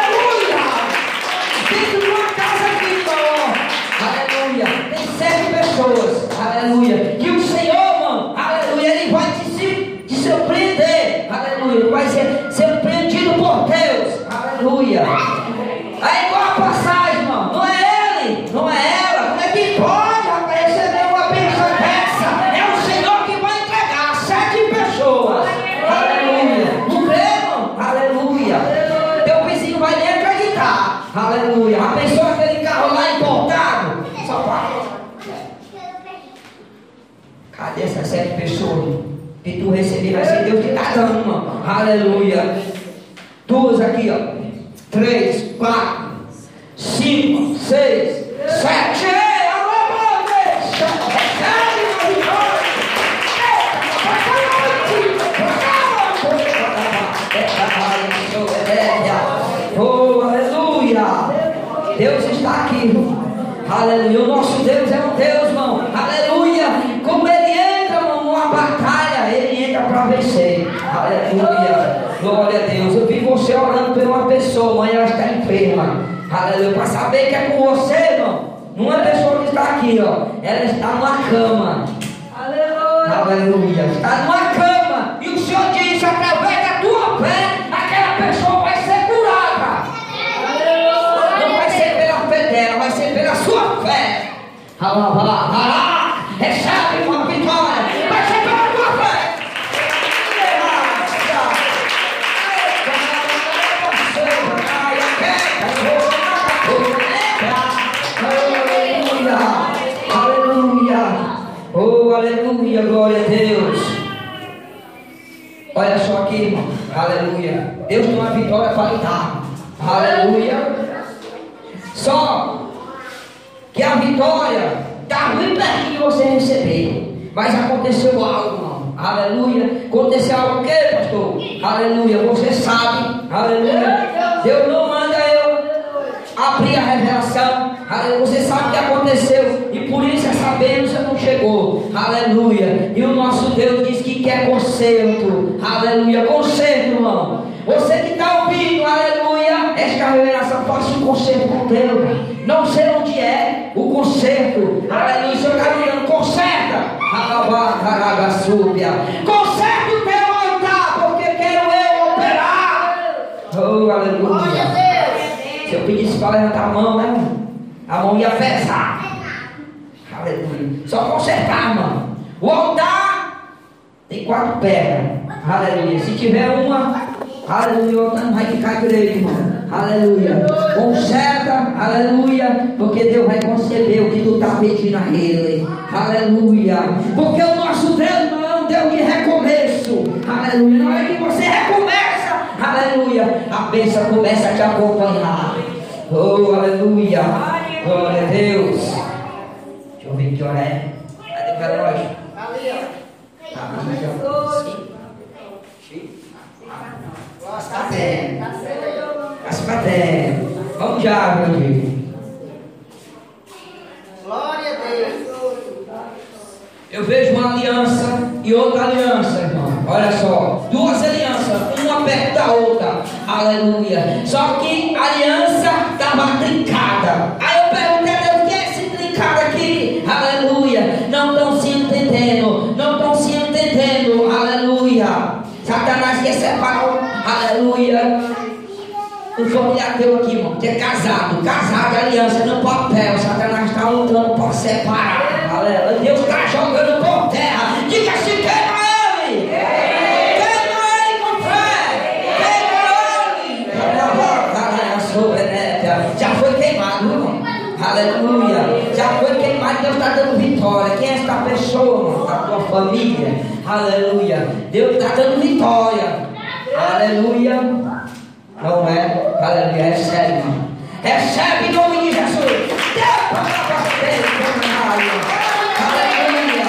Aleluia. Duas aqui, ó. Três, quatro, cinco, seis, sete. Oh, aleluia! Deus está aqui. Aleluia. O nosso Deus é um Deus, irmão. Aleluia. Como ele entra, irmão, numa batalha, ele entra para vencer. Aleluia. Glória a Deus. Eu vi você orando por uma pessoa, mãe, ela está enferma. Aleluia. Para saber que é com você, irmão. Não é pessoa que está aqui, ó. Ela está numa cama. Aleluia. Aleluia. Está numa aleluia. Só que a vitória está muito perto de você receber. Mas aconteceu algo, irmão. Aleluia. Aconteceu algo o quê, pastor? Aleluia. Você sabe. Aleluia. Deus não manda eu abrir a revelação. Aleluia. Você sabe o que aconteceu. E por isso essa bênção não chegou. Aleluia. E o nosso Deus diz que quer conserto. Aleluia. Conserto, um conserto Deus. Não sei onde é o conserto. Aleluia. O Senhor está dizendo, conserta. Conserta o teu altar, porque quero eu operar. Oh, aleluia. Se eu pedisse para levantar a mão, né? A mão ia pesar. Aleluia. Só consertar, irmão. O altar tem quatro pernas. Aleluia. Se tiver uma, aleluia, o altar não vai ficar direito, irmão. Aleluia. Conserta, aleluia. Porque Deus vai conceber o que tu está pedindo a Ele. Aleluia. Porque o nosso Deus não é um Deus de recomeço. Aleluia. Não é que você recomeça. Aleluia. A bênção começa a te acompanhar. Oh, aleluia. Glória a Deus. Deixa eu ver que hora é. Cadê o relógio? Tá. Sim. Tá. Tá certo. As patérias. Vamos já, meu filho. Glória a Deus. Eu vejo uma aliança e outra aliança, irmão. Olha só, duas alianças, uma perto da outra. Aleluia. Só que a aliança estava trincada. Aí eu perguntei a Deus, o que é esse trincado aqui? O familiar teu aqui, irmão, que é casado, casado, aliança no papel, Satanás está lutando para separar, aleluia. Deus está jogando por terra, diga se queima ele, queima ele com fé, queima ele, já foi queimado, irmão, aleluia, já foi queimado, Deus está dando vitória. Quem é esta pessoa, irmão, da tua família, aleluia, Deus está dando vitória, aleluia. Não é? Aleluia. Recebe, irmão. Recebe em nome de Jesus. Deus para você. Aleluia.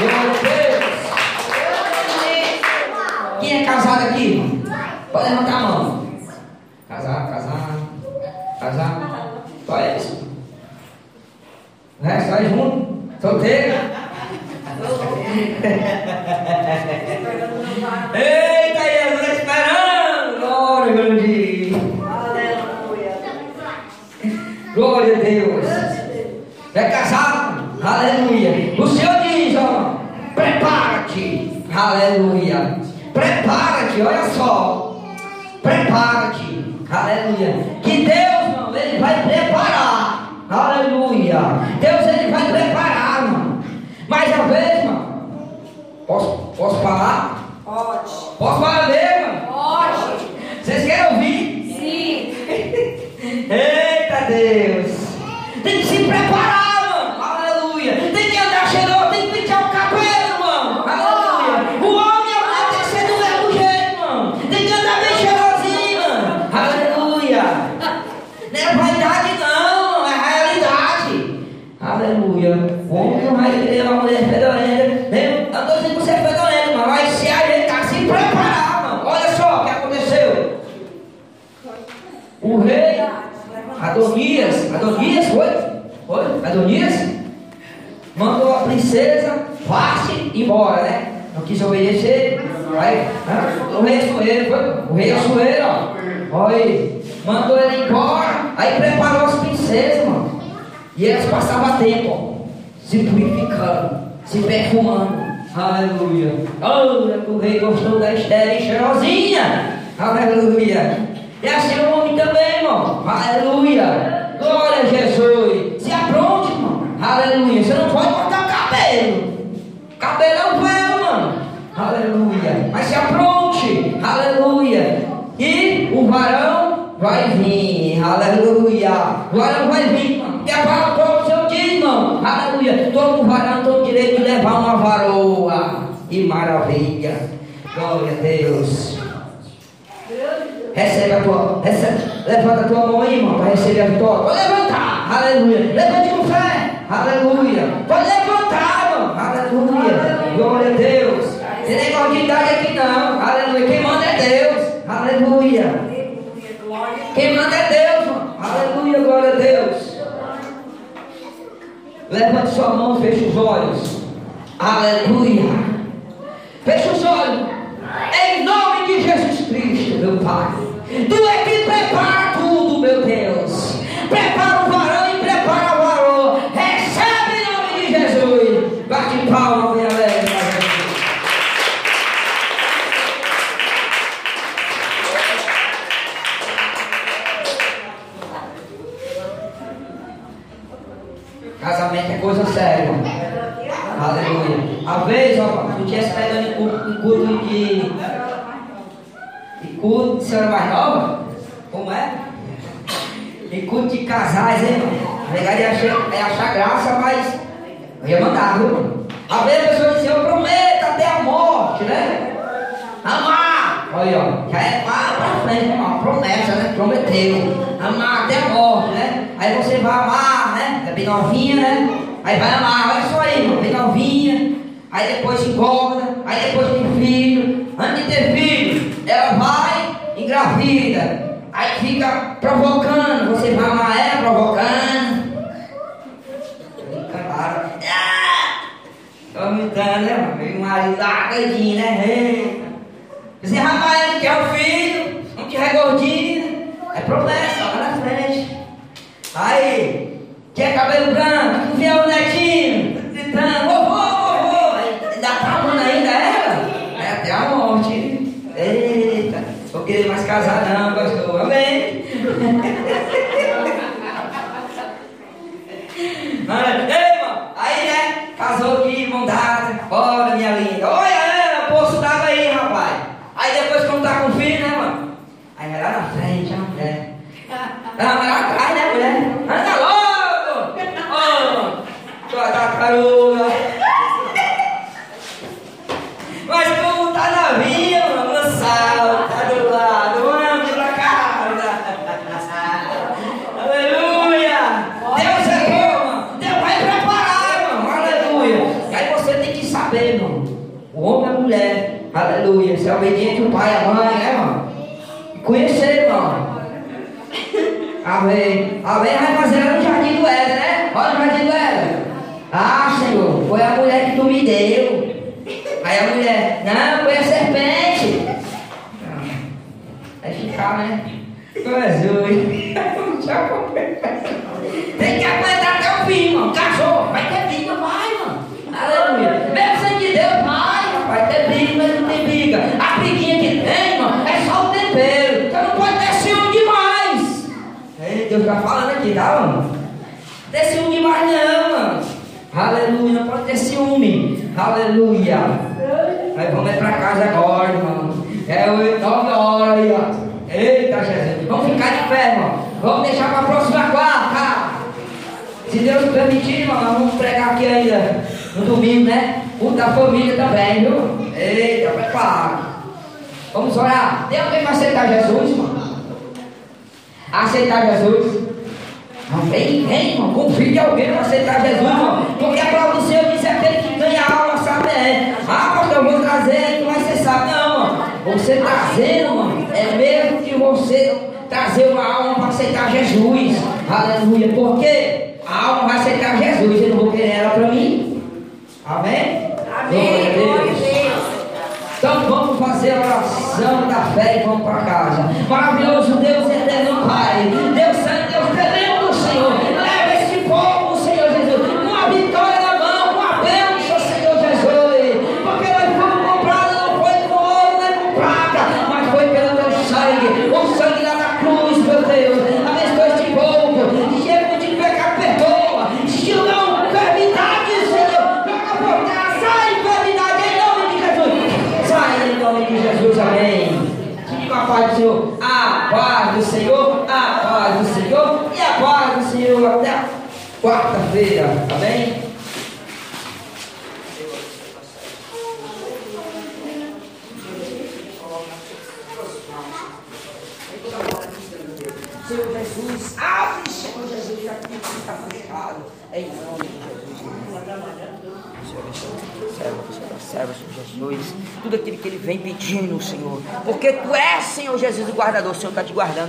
Glória a Deus. Quem é casado aqui, irmão? Pode levantar a mão. Casado, casado. Casado. Só isso. O resto vai junto. Solteiro. *laughs* Eita, Casou aqui, mão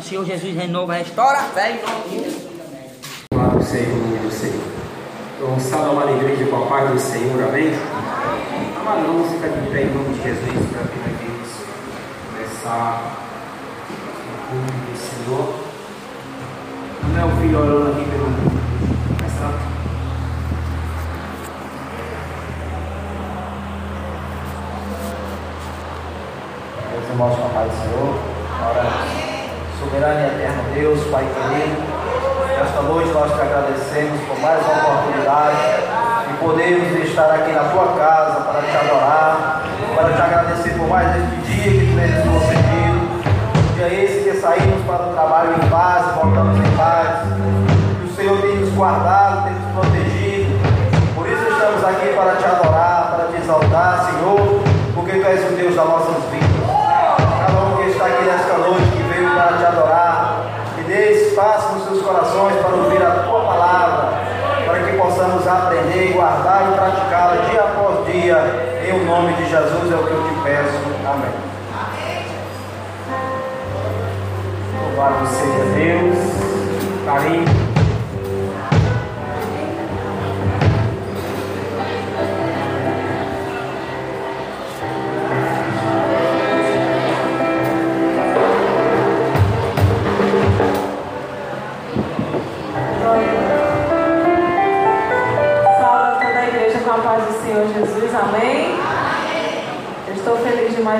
Senhor Jesus, renova, restaura a fé em nome de Jesus. Louvado seja o nome do Senhor. Então, salve amada igreja com a paz do Senhor, amém? Amado, vamos ficar de pé em nome de Jesus para que nós começar o culto do Senhor. Não é o filho orando aqui pelo começar. Meus irmãos com a paz do Senhor, oramos. Soberano e eterno Deus, Pai querido, nesta noite nós te agradecemos por mais uma oportunidade de podermos estar aqui na tua casa para te adorar, para te agradecer por mais este dia que tu tens concedido. Dia esse que saímos para o trabalho em paz, voltamos em paz. Que o Senhor tem nos guardado, tem nos protegido. Por isso estamos aqui para te adorar, para te exaltar, Senhor, porque tu és o Deus das nossas vidas. Cada um que está aqui nesta noite, que veio para te adorar, que dê espaço nos seus corações para ouvir a tua palavra, para que possamos aprender, guardar e praticá-la dia após dia. Em o nome de Jesus é o que eu te peço. Amém. Louvado seja Deus. Carinho.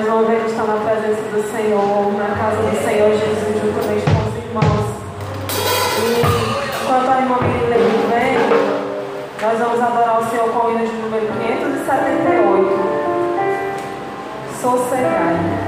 Uma vez estar na presença do Senhor, na casa do Senhor Jesus, juntamente com os irmãos. E enquanto a irmã Mirilene vem, nós vamos adorar o Senhor com o hino de número 578. Sossegai.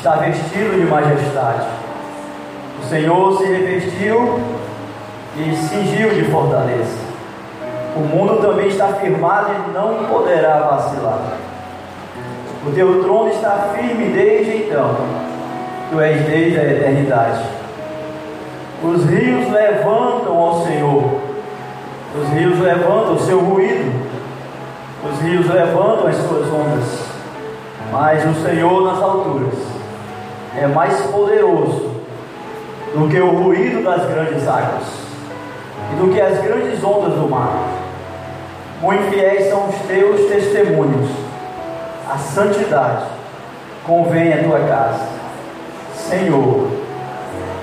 Está vestido de majestade. O Senhor se revestiu e cingiu de fortaleza. O mundo também está firmado e não poderá vacilar. O teu trono está firme desde então. Tu és desde a eternidade. Os rios levantam ao Senhor. Os rios levantam o seu ruído. Os rios levantam as suas ondas. Mas o Senhor nas alturas é mais poderoso do que o ruído das grandes águas e do que as grandes ondas do mar. Muito fiéis são os teus testemunhos. A santidade convém à tua casa. Senhor,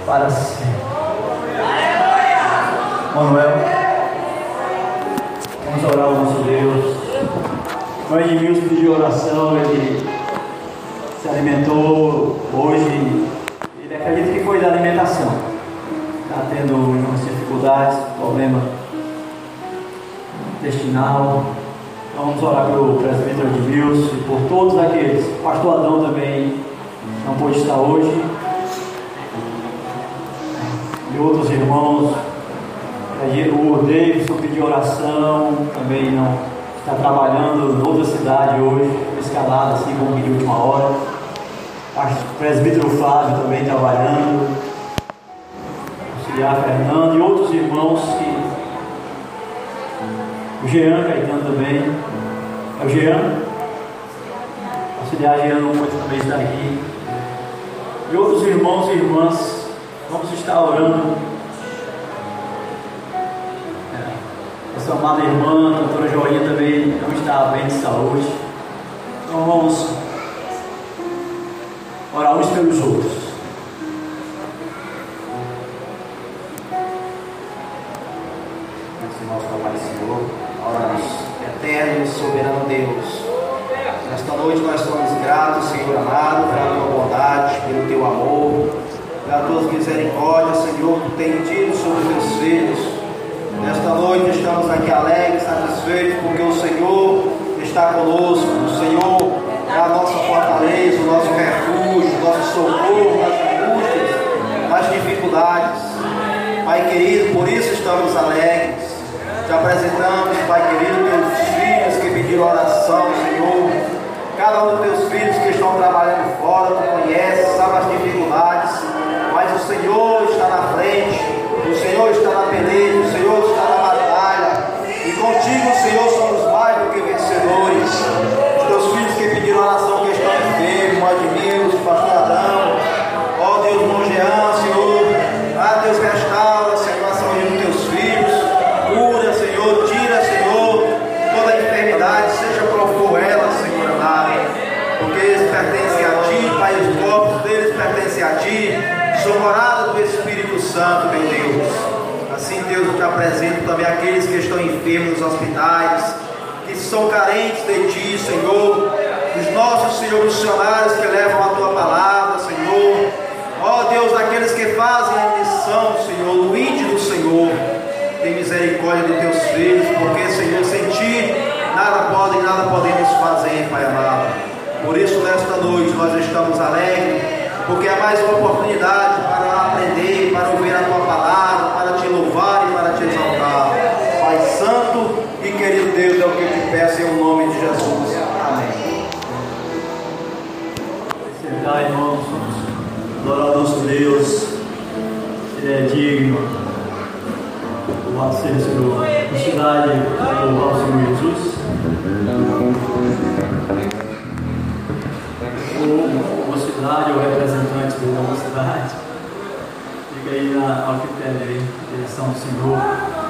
para sempre. Manuel, vamos orar ao nosso Deus. O Edmilson pediu oração, ele se alimentou hoje. Ele acredita que foi da alimentação. Está tendo umas dificuldades, problema intestinal. Então vamos orar pelo presbítero de Deus e por todos aqueles. O pastor Adão também não pôde estar hoje. E outros irmãos. O Davidson pediu oração, também não está trabalhando em outra cidade hoje, escalado assim como de última hora. O presbítero Flávio também trabalhando. Auxiliar Fernando e outros irmãos que o Jean Caetano também. É o Jean. Auxiliar Jean pode também estar aqui. E outros irmãos e irmãs, vamos estar orando. É, essa amada irmã, a doutora Joinha também não está bem de saúde. Então vamos orar uns pelos outros. eterno e soberano Deus. Nesta noite nós somos gratos, Senhor amado, pela tua bondade, pelo teu amor, pela tua misericórdia, Senhor, que tem tido sobre os teus filhos. Nesta noite estamos aqui alegres, satisfeitos, porque o Senhor está conosco. O Senhor é a nossa fortaleza, o nosso refúgio, o nosso socorro nas nas dificuldades. Pai querido, por isso estamos alegres. Te apresentamos, Pai querido, teus filhos que pediram oração, Senhor. Cada um dos teus filhos que estão trabalhando fora, tu conhece, sabe as dificuldades, mas o Senhor está na frente, o Senhor está na peleja, o Senhor está na batalha, e contigo, Senhor, somos mais do que vencedores. Os teus filhos que pediram oração, que estão enfermos, Admilson, Pastor Adão, ó Deus, Mongean, Senhor, ah Deus, restaura, a saúde dos teus filhos, cura, Senhor, tira, Senhor, toda a enfermidade, seja qual for ela, Senhor amado, porque eles pertencem a Ti, Pai, os corpos deles pertencem a Ti, sou morada do Espírito Santo, meu Deus. Assim, Deus, eu te apresento também aqueles que estão enfermos nos hospitais, que são carentes de Ti, Senhor, Senhor, missionários que levam a tua palavra, Senhor. Ó Deus, daqueles que fazem a missão, Senhor, do índio do Senhor. Tem misericórdia de teus filhos, porque, Senhor, sem ti nada podem, nada podemos fazer, Pai amado. Por isso, nesta noite, nós estamos alegres, porque é mais uma oportunidade para aprender, para ouvir a tua palavra, para te louvar e para te exaltar. Pai Santo e querido Deus, é o que eu te peço em nome de Jesus. Amém. Sentar, irmãos, adorar nosso Deus, Ele é digno. Louvado seja o Senhor. A cidade, louvar o Senhor Jesus. Ou uma cidade, ou representante de uma cidade. Aí na, ao direção do Senhor.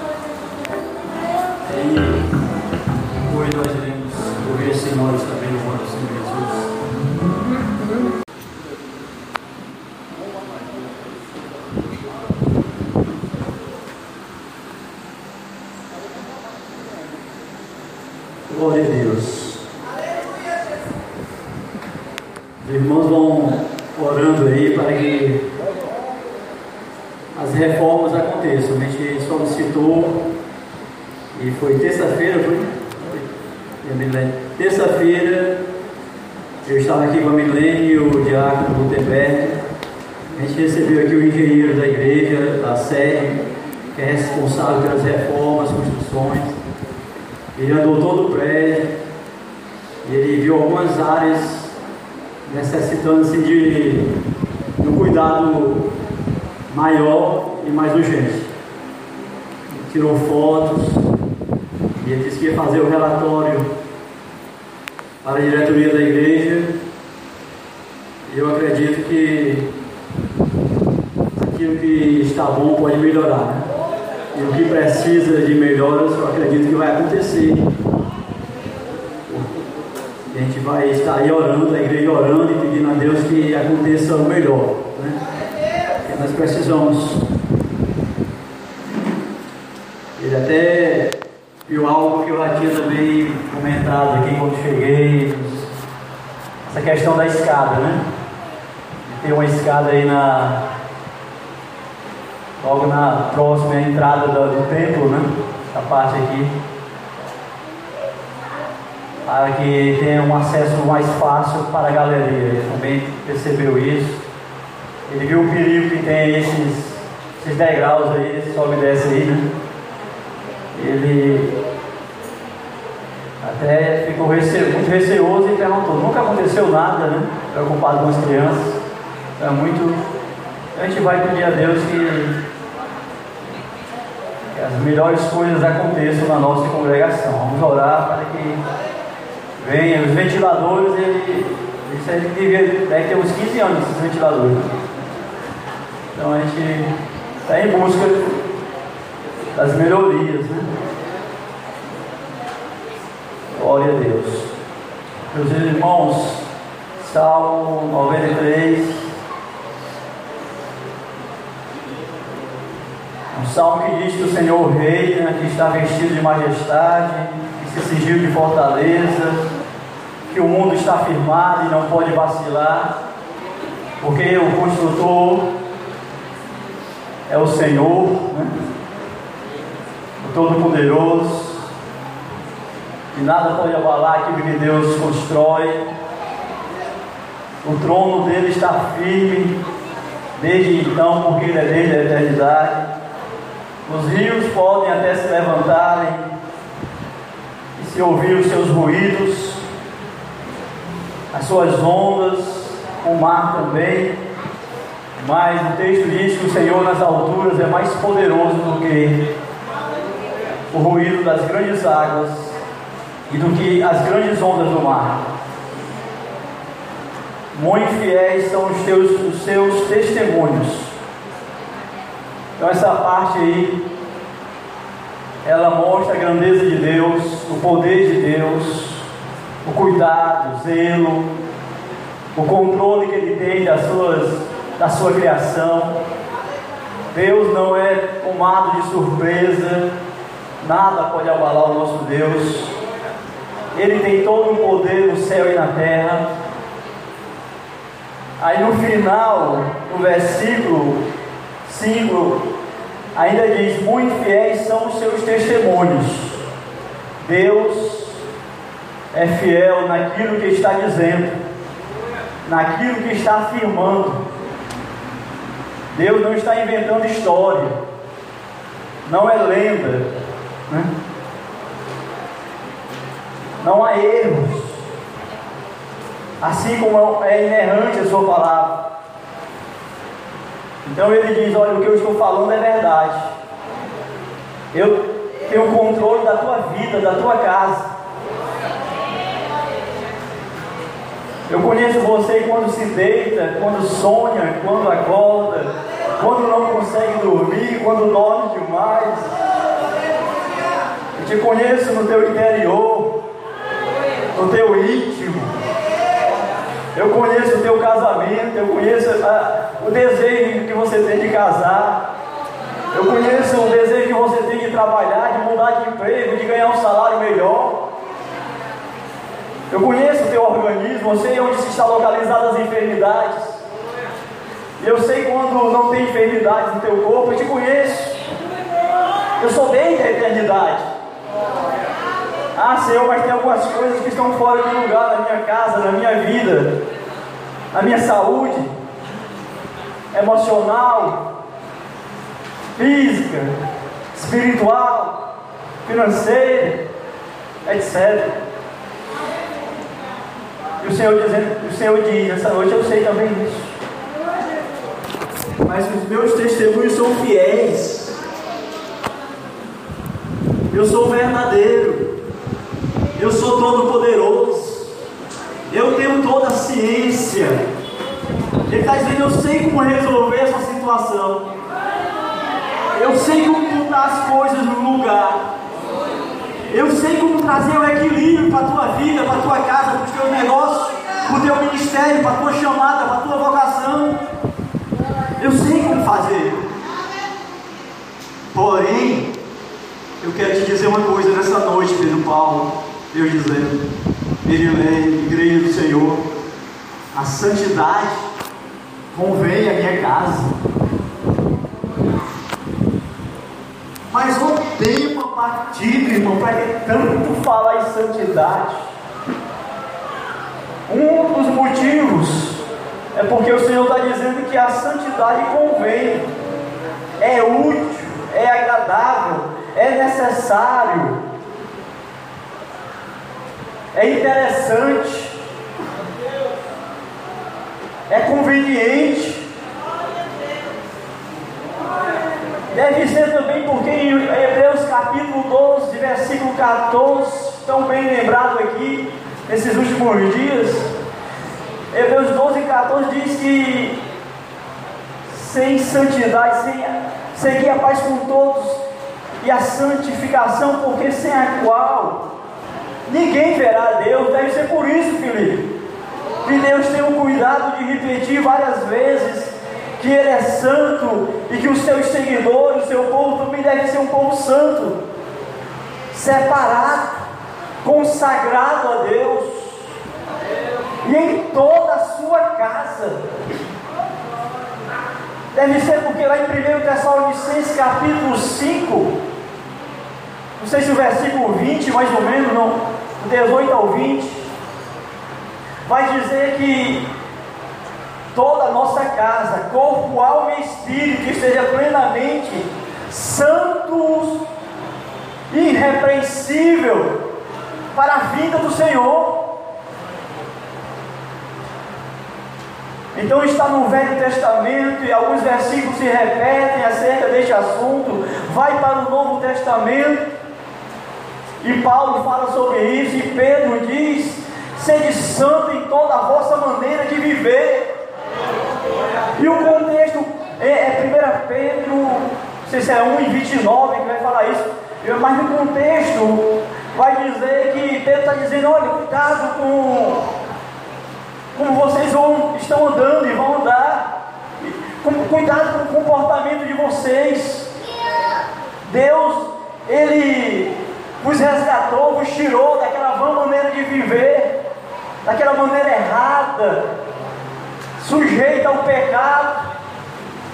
Águas e do que as grandes ondas do mar. Muito fiéis são os, teus, os seus testemunhos. Então essa parte aí, ela mostra a grandeza de Deus, o poder de Deus, o cuidado, o zelo, o controle que Ele tem das suas, da sua criação. Deus não é tomado de surpresa, nada pode abalar o nosso Deus. Ele tem todo o poder no céu e na terra. Aí no final, no versículo 5, ainda diz: Muito fiéis são os seus testemunhos. Deus é fiel naquilo que está dizendo, naquilo que está afirmando. Deus não está inventando história, não é lenda, né? não há erros, assim como é inerrante a Sua palavra. Então ele diz: Olha, o que eu estou falando é verdade. Eu tenho controle da tua vida, da tua casa. Eu conheço você quando se deita, quando sonha, quando acorda, quando não consegue dormir, quando dorme demais. Te conheço no teu interior, no teu íntimo. Eu conheço o teu casamento, eu conheço a, o desejo que você tem de casar. Eu conheço o desejo que você tem de trabalhar, de mudar de emprego, de ganhar um salário melhor. Eu conheço o teu organismo, eu sei onde se está localizadas as enfermidades. E eu sei quando não tem enfermidades no teu corpo, eu te conheço. Eu sou desde a eternidade. Ah, Senhor, mas tem algumas coisas que estão fora de lugar na minha casa, na minha vida, na minha saúde emocional, física, espiritual, financeira, etc. E o Senhor, dizendo, o Senhor diz, essa noite eu sei também isso. Mas os meus testemunhos são fiéis. Eu sou verdadeiro. Eu sou todo poderoso. Eu tenho toda a ciência. Ele está dizendo, eu sei como resolver essa situação. Eu sei como botar as coisas no lugar. Eu sei como trazer o equilíbrio para a tua vida, para a tua casa, para os teus negócios, para o teu ministério, para a tua chamada, para a tua vocação. Eu sei como fazer. Porém, eu quero te dizer uma coisa nessa noite, Pedro Paulo, Deus dizendo, Merilene, Igreja do Senhor, a santidade convém à minha casa. Mas o tema partido, irmão, para que tanto falar em santidade? Um dos motivos é porque o Senhor está dizendo que a santidade convém, é útil, é agradável, é necessário, é interessante, é conveniente. Deve ser também porque em Hebreus capítulo 12, versículo 14, tão bem lembrado aqui, nesses últimos dias, Hebreus 12, 14 diz que sem santidade, sem seguir a paz com todos e a santificação, porque sem a qual ninguém verá Deus. Deve ser por isso, Felipe, que Deus tem o cuidado de repetir várias vezes que Ele é santo e que os seus seguidores, o seu povo também deve ser um povo santo, separado, consagrado a Deus, e em toda a sua casa. Deve ser porque lá em 1 Tessalonicenses capítulo 5, não sei se o versículo 20, mais ou menos, não, 18 ao 20, vai dizer que toda a nossa casa, corpo, alma e espírito, esteja plenamente santos, irrepreensível, para a vinda do Senhor. Então está no Velho Testamento e alguns versículos se repetem acerca deste assunto. Vai para o Novo Testamento e Paulo fala sobre isso e Pedro diz: sede santo em toda a vossa maneira de viver. E o contexto é, é 1 Pedro, não sei se é 1 e 29 que vai falar isso, mas no contexto vai dizer que Pedro está dizendo, olha, cuidado com como vocês vão, estão andando e vão andar. Cuidado com o comportamento de vocês. Deus, Ele vos resgatou, vos tirou daquela vã maneira de viver, daquela maneira errada, sujeito ao pecado,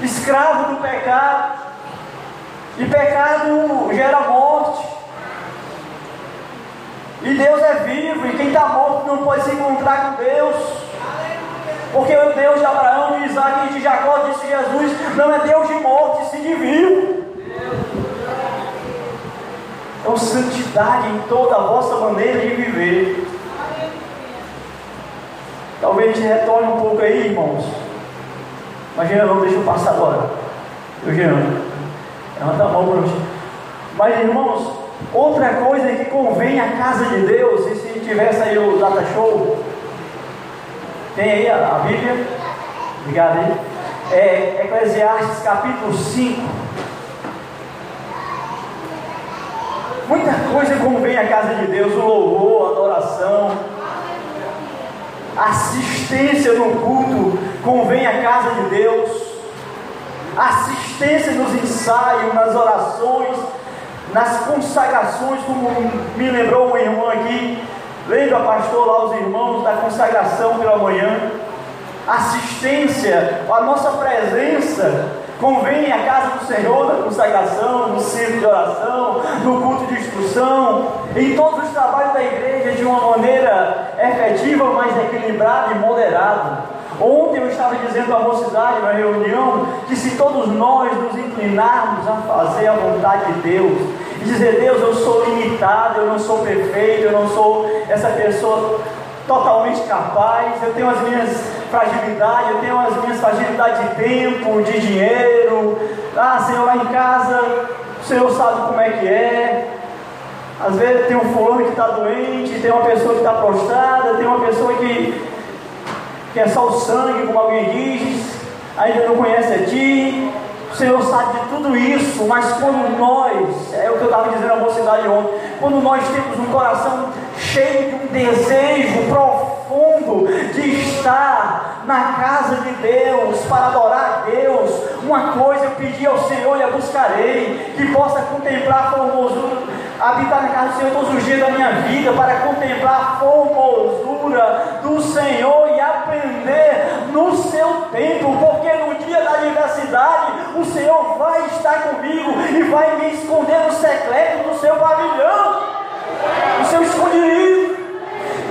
escravo do pecado, e pecado gera morte. E Deus é vivo, e quem está morto não pode se encontrar com Deus. Porque o Deus de Abraão, de Isaac e de Jacó, disse Jesus, não é Deus de morte, sim de vivo. Então, santidade em toda a vossa maneira de viver. Talvez retorne um pouco aí, irmãos. Mas Jean, deixa eu passar agora. Eu, Jean, levanta a mão para. Mas, irmãos, outra coisa que convém à casa de Deus, e se tivesse aí o data show, tem aí a, a Bíblia? Obrigado aí. É Eclesiastes capítulo 5. Muita coisa convém à casa de Deus, o louvor, a adoração, assistência no culto convém à casa de Deus, assistência nos ensaios, nas orações, nas consagrações, como me lembrou uma irmã aqui, lendo a pastor lá os irmãos da consagração pela manhã, assistência, a nossa presença convém à casa do Senhor na consagração, no centro de oração, no culto de instrução, em todos os trabalhos da igreja de uma maneira efetiva, mas equilibrada e moderada. Ontem eu estava dizendo à mocidade na reunião que se todos nós nos inclinarmos a fazer a vontade de Deus e dizer, Deus, eu sou limitado, eu não sou perfeito, eu não sou essa pessoa totalmente capaz, eu tenho as minhas fragilidades, eu tenho as minhas fragilidades de tempo, de dinheiro. Ah, Senhor, lá em casa, o Senhor sabe como é que é. Às vezes tem um fulano que está doente, tem uma pessoa que está prostrada, tem uma pessoa que, que é só o sangue, como alguém diz, ainda não conhece a ti. O Senhor sabe de tudo isso, mas quando nós, é o que eu estava dizendo à mocidade ontem, quando nós temos um coração cheio de um desejo profundo de estar na casa de Deus, para adorar a Deus, uma coisa eu pedi ao Senhor e a buscarei, que possa contemplar a formosura, habitar na casa do Senhor todos os dias da minha vida, para contemplar a formosura do Senhor e aprender no seu tempo, porque no dia da adversidade o Senhor vai estar comigo e vai me esconder no secreto do seu pavilhão o seu escolhido.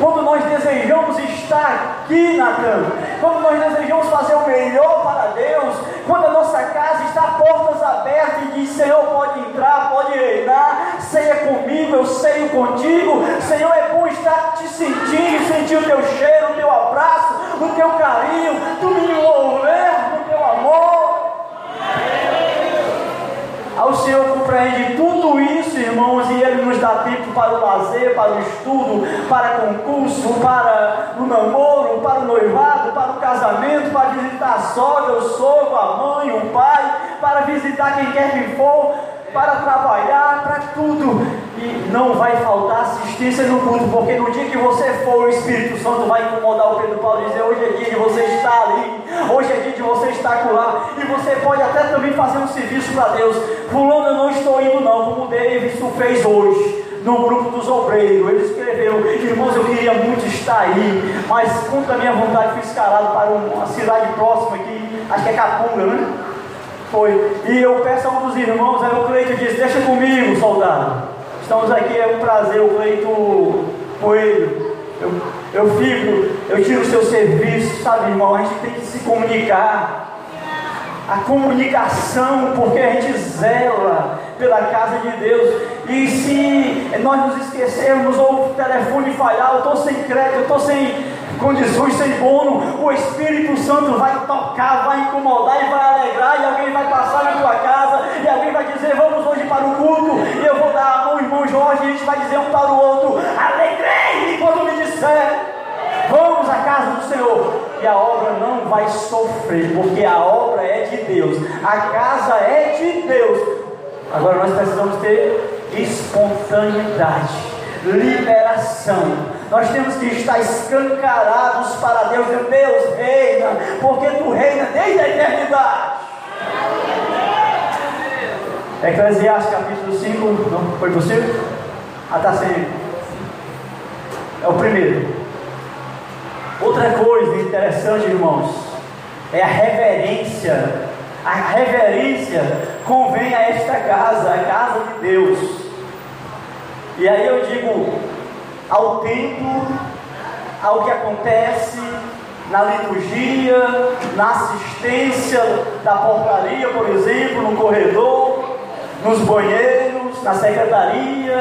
Quando nós desejamos estar aqui, Natan, quando nós desejamos fazer o melhor para Deus, quando a nossa casa está portas abertas e diz: Senhor, pode entrar, pode reinar, ceia comigo, eu ceio contigo. Senhor, é bom estar te sentindo, sentir o teu cheiro, o teu abraço, o teu carinho, tu me envolver no teu amor. O Senhor compreende tudo isso, irmãos, e Ele nos dá tempo para o lazer, para o estudo, para concurso, para o namoro, para o noivado, para o casamento, para visitar a sogra, o sogro, a mãe, o pai, para visitar quem quer que for, para trabalhar, para tudo. E não vai faltar assistência no culto, porque no dia que você for, o Espírito Santo vai incomodar o Pedro Paulo e dizer: hoje é dia de você estar ali, hoje é dia de você estar lá, e você pode até também fazer um serviço para Deus. Fulano, eu não estou indo, não, como o Davidson fez hoje no grupo dos obreiros. Ele escreveu: Irmãos, eu queria muito estar aí, mas contra a minha vontade fui escalado para uma cidade próxima aqui, acho que é Capunga, né? Foi. E eu peço a um dos irmãos, aí o Cleito disse: Deixa comigo, soldado. Estamos aqui, é um prazer, o Cleito Coelho. Eu, eu fico, eu tiro o seu serviço, sabe, irmão? A gente tem que se comunicar. A comunicação, porque a gente zela pela casa de Deus. E se nós nos esquecermos ou o telefone falhar, eu estou sem crédito, eu estou sem condições sem bônus, o Espírito Santo vai tocar, vai incomodar e vai alegrar, e alguém vai passar na tua casa, e alguém vai dizer, vamos hoje para o culto, e eu vou dar a mão, irmão Jorge, e a gente vai dizer um para o outro, alegrei disser, vamos à casa do Senhor, e a obra não vai sofrer, porque a obra é de Deus, a casa é de Deus. Agora nós precisamos ter espontaneidade liberação. Nós temos que estar escancarados para Deus. E Deus reina, porque tu reina desde a eternidade. Eclesiastes capítulo 5, não foi possível? Ah, está sem. É o primeiro. Outra coisa interessante, irmãos, é a reverência. A reverência convém a esta casa, a casa de Deus. E aí eu digo, ao tempo, ao que acontece na liturgia, na assistência da portaria, por exemplo, no corredor, nos banheiros, na secretaria,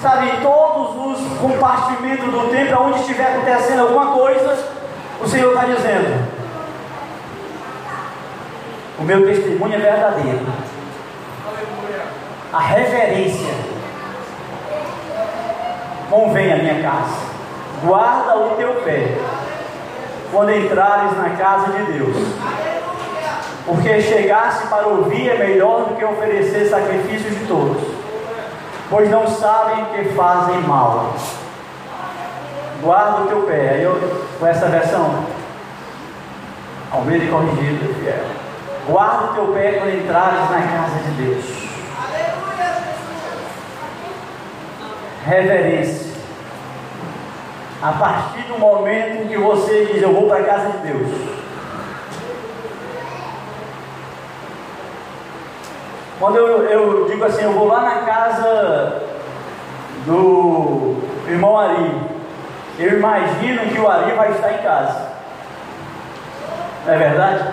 sabe, todos os compartimentos do templo, onde estiver acontecendo alguma coisa, o Senhor está dizendo: o meu testemunho é verdadeiro. A reverência convém à minha casa. Guarda o teu pé quando entrares na casa de Deus. Porque chegar-se para ouvir é melhor do que oferecer sacrifícios de todos, pois não sabem que fazem mal. Guarda o teu pé. Aí eu, com essa versão, Almeida corrigido, fiel. Guarda o teu pé quando entrares na casa de Deus. Reverência. A partir do momento que você diz, eu vou para a casa de Deus. Quando eu, eu digo assim, eu vou lá na casa do irmão Ari, eu imagino que o Ari vai estar em casa. Não é verdade?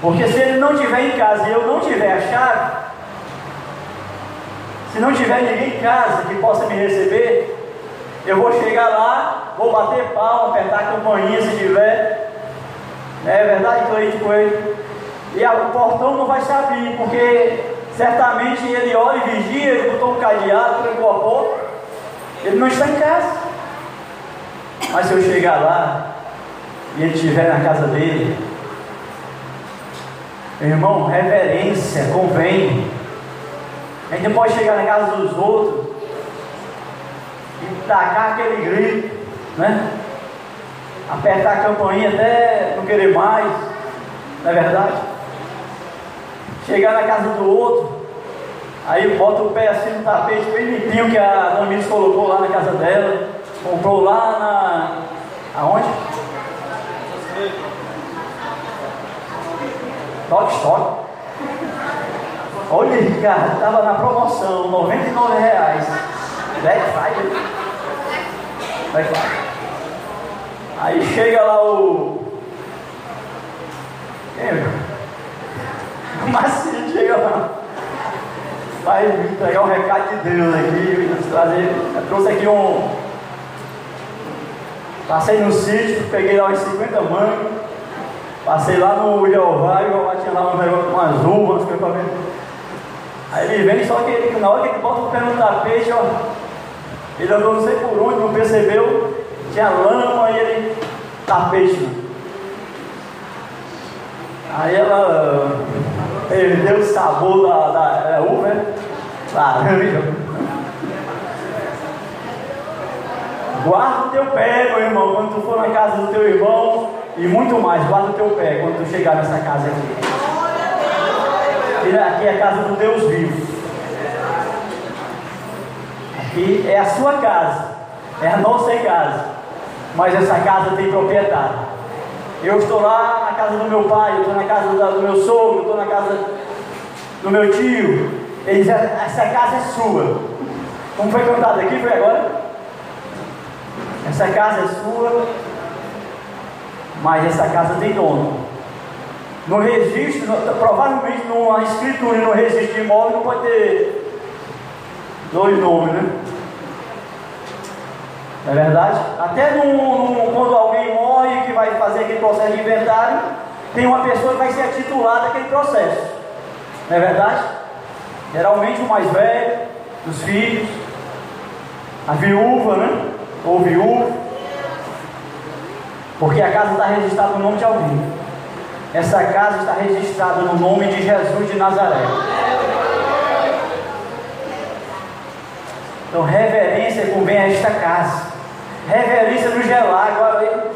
Porque se ele não estiver em casa e eu não tiver a chave, se não tiver ninguém em casa que possa me receber, eu vou chegar lá, vou bater palma, apertar a campainha se tiver. É verdade? Estou aí E o portão não vai se abrir, porque certamente ele olha e vigia, ele botou um cadeado, trancou a porta. Ele não está em casa. Mas se eu chegar lá e ele estiver na casa dele, irmão, reverência convém. A gente não pode chegar na casa dos outros e tacar aquele grito, né? Apertar a campainha até não querer mais, não é verdade? Chegar na casa do outro, aí bota o pé assim no tapete bem limpinho que a Dona colocou lá na casa dela, comprou lá na. aonde? Toque Stock. Olha, cara, estava na promoção, 99 reais. Black Friday. Black Friday. Aí chega lá o. Quem é? *laughs* O Marcinho chega lá. Vai entregar um recado de Deus aqui. Trazer, eu trouxe aqui um. Passei no sítio, peguei lá uns 50 mangos. Passei lá no Jeová e o Jeová tinha lá umas uvas, umas coisas para ver. Aí ele vem, só que na hora que ele bota o pé no tapete, ó, ele andou não sei por onde, não percebeu, tinha lama e ele tapete. Aí ela perdeu o sabor da, da é, uva, né? *laughs* Laranja. Guarda o teu pé, meu irmão, quando tu for na casa do teu irmão, e muito mais, guarda o teu pé quando tu chegar nessa casa aqui. Aqui é a casa do Deus vivo. Aqui é a sua casa, é a nossa casa. Mas essa casa tem proprietário. Eu estou lá na casa do meu pai, eu estou na casa do meu sogro, eu estou na casa do meu tio. Ele diz, essa casa é sua. Como foi cantado aqui, foi agora? Essa casa é sua, mas essa casa tem dono. No registro, provavelmente numa escritura no registro de imóvel não pode ter dois nomes, né? Não é verdade? Até no, quando alguém morre que vai fazer aquele processo de inventário, tem uma pessoa que vai ser titular daquele processo. Não é verdade? Geralmente o mais velho, os filhos, a viúva, né? Ou viúvo. Porque a casa está registrada no nome de alguém. Essa casa está registrada no nome de Jesus de Nazaré. Então, reverência convém a esta casa reverência no gelado. agora aí.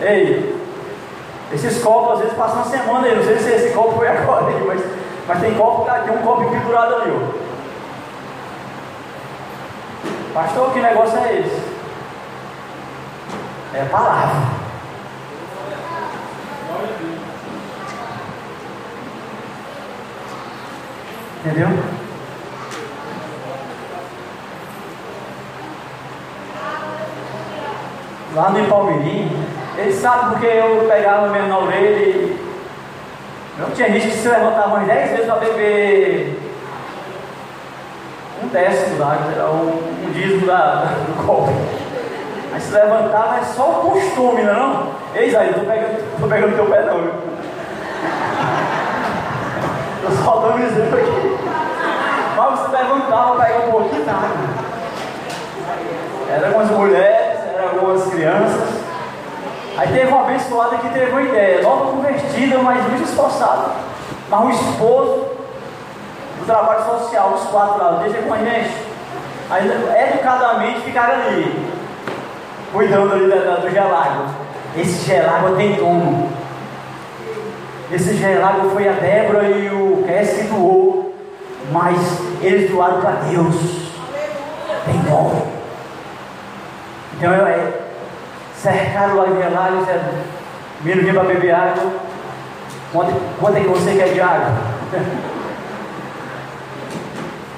Ei, esses copos às vezes passam uma semana aí. Não sei se esse copo foi *laughs* agora aí, mas, mas tem copo, tá tem um copo pendurado ali. Ó. Pastor, que negócio é esse? É a palavra. Entendeu? Lá no Palmeirinho, ele sabe porque eu pegava mesmo na orelha e não tinha gente que se levantava umas 10 vezes para beber um décimo era um, um dízimo da, do copo. Aí se levantava é só o costume, não é não? Ei, Zé, tô pegando, pegando teu pé não? Tô só dando exemplo aqui. Mas você levantava, pegava um pouquinho d'água. Era algumas mulheres, algumas crianças. Aí teve uma abençoada que teve uma ideia, nova convertida, mas muito esforçada. Mas um esposo do trabalho social, os quatro lá, deixa com a gente. Aí educadamente ficaram ali, cuidando ali do gelágua. Esse gelágua tem dono. Esse gelágua foi a Débora e o Cass que doou, mas eles doaram para Deus. Tem dono. Então é, cercaram o gelágua e disseram, menino vinha para beber água. Quanto, quanto é que você quer de água? *laughs*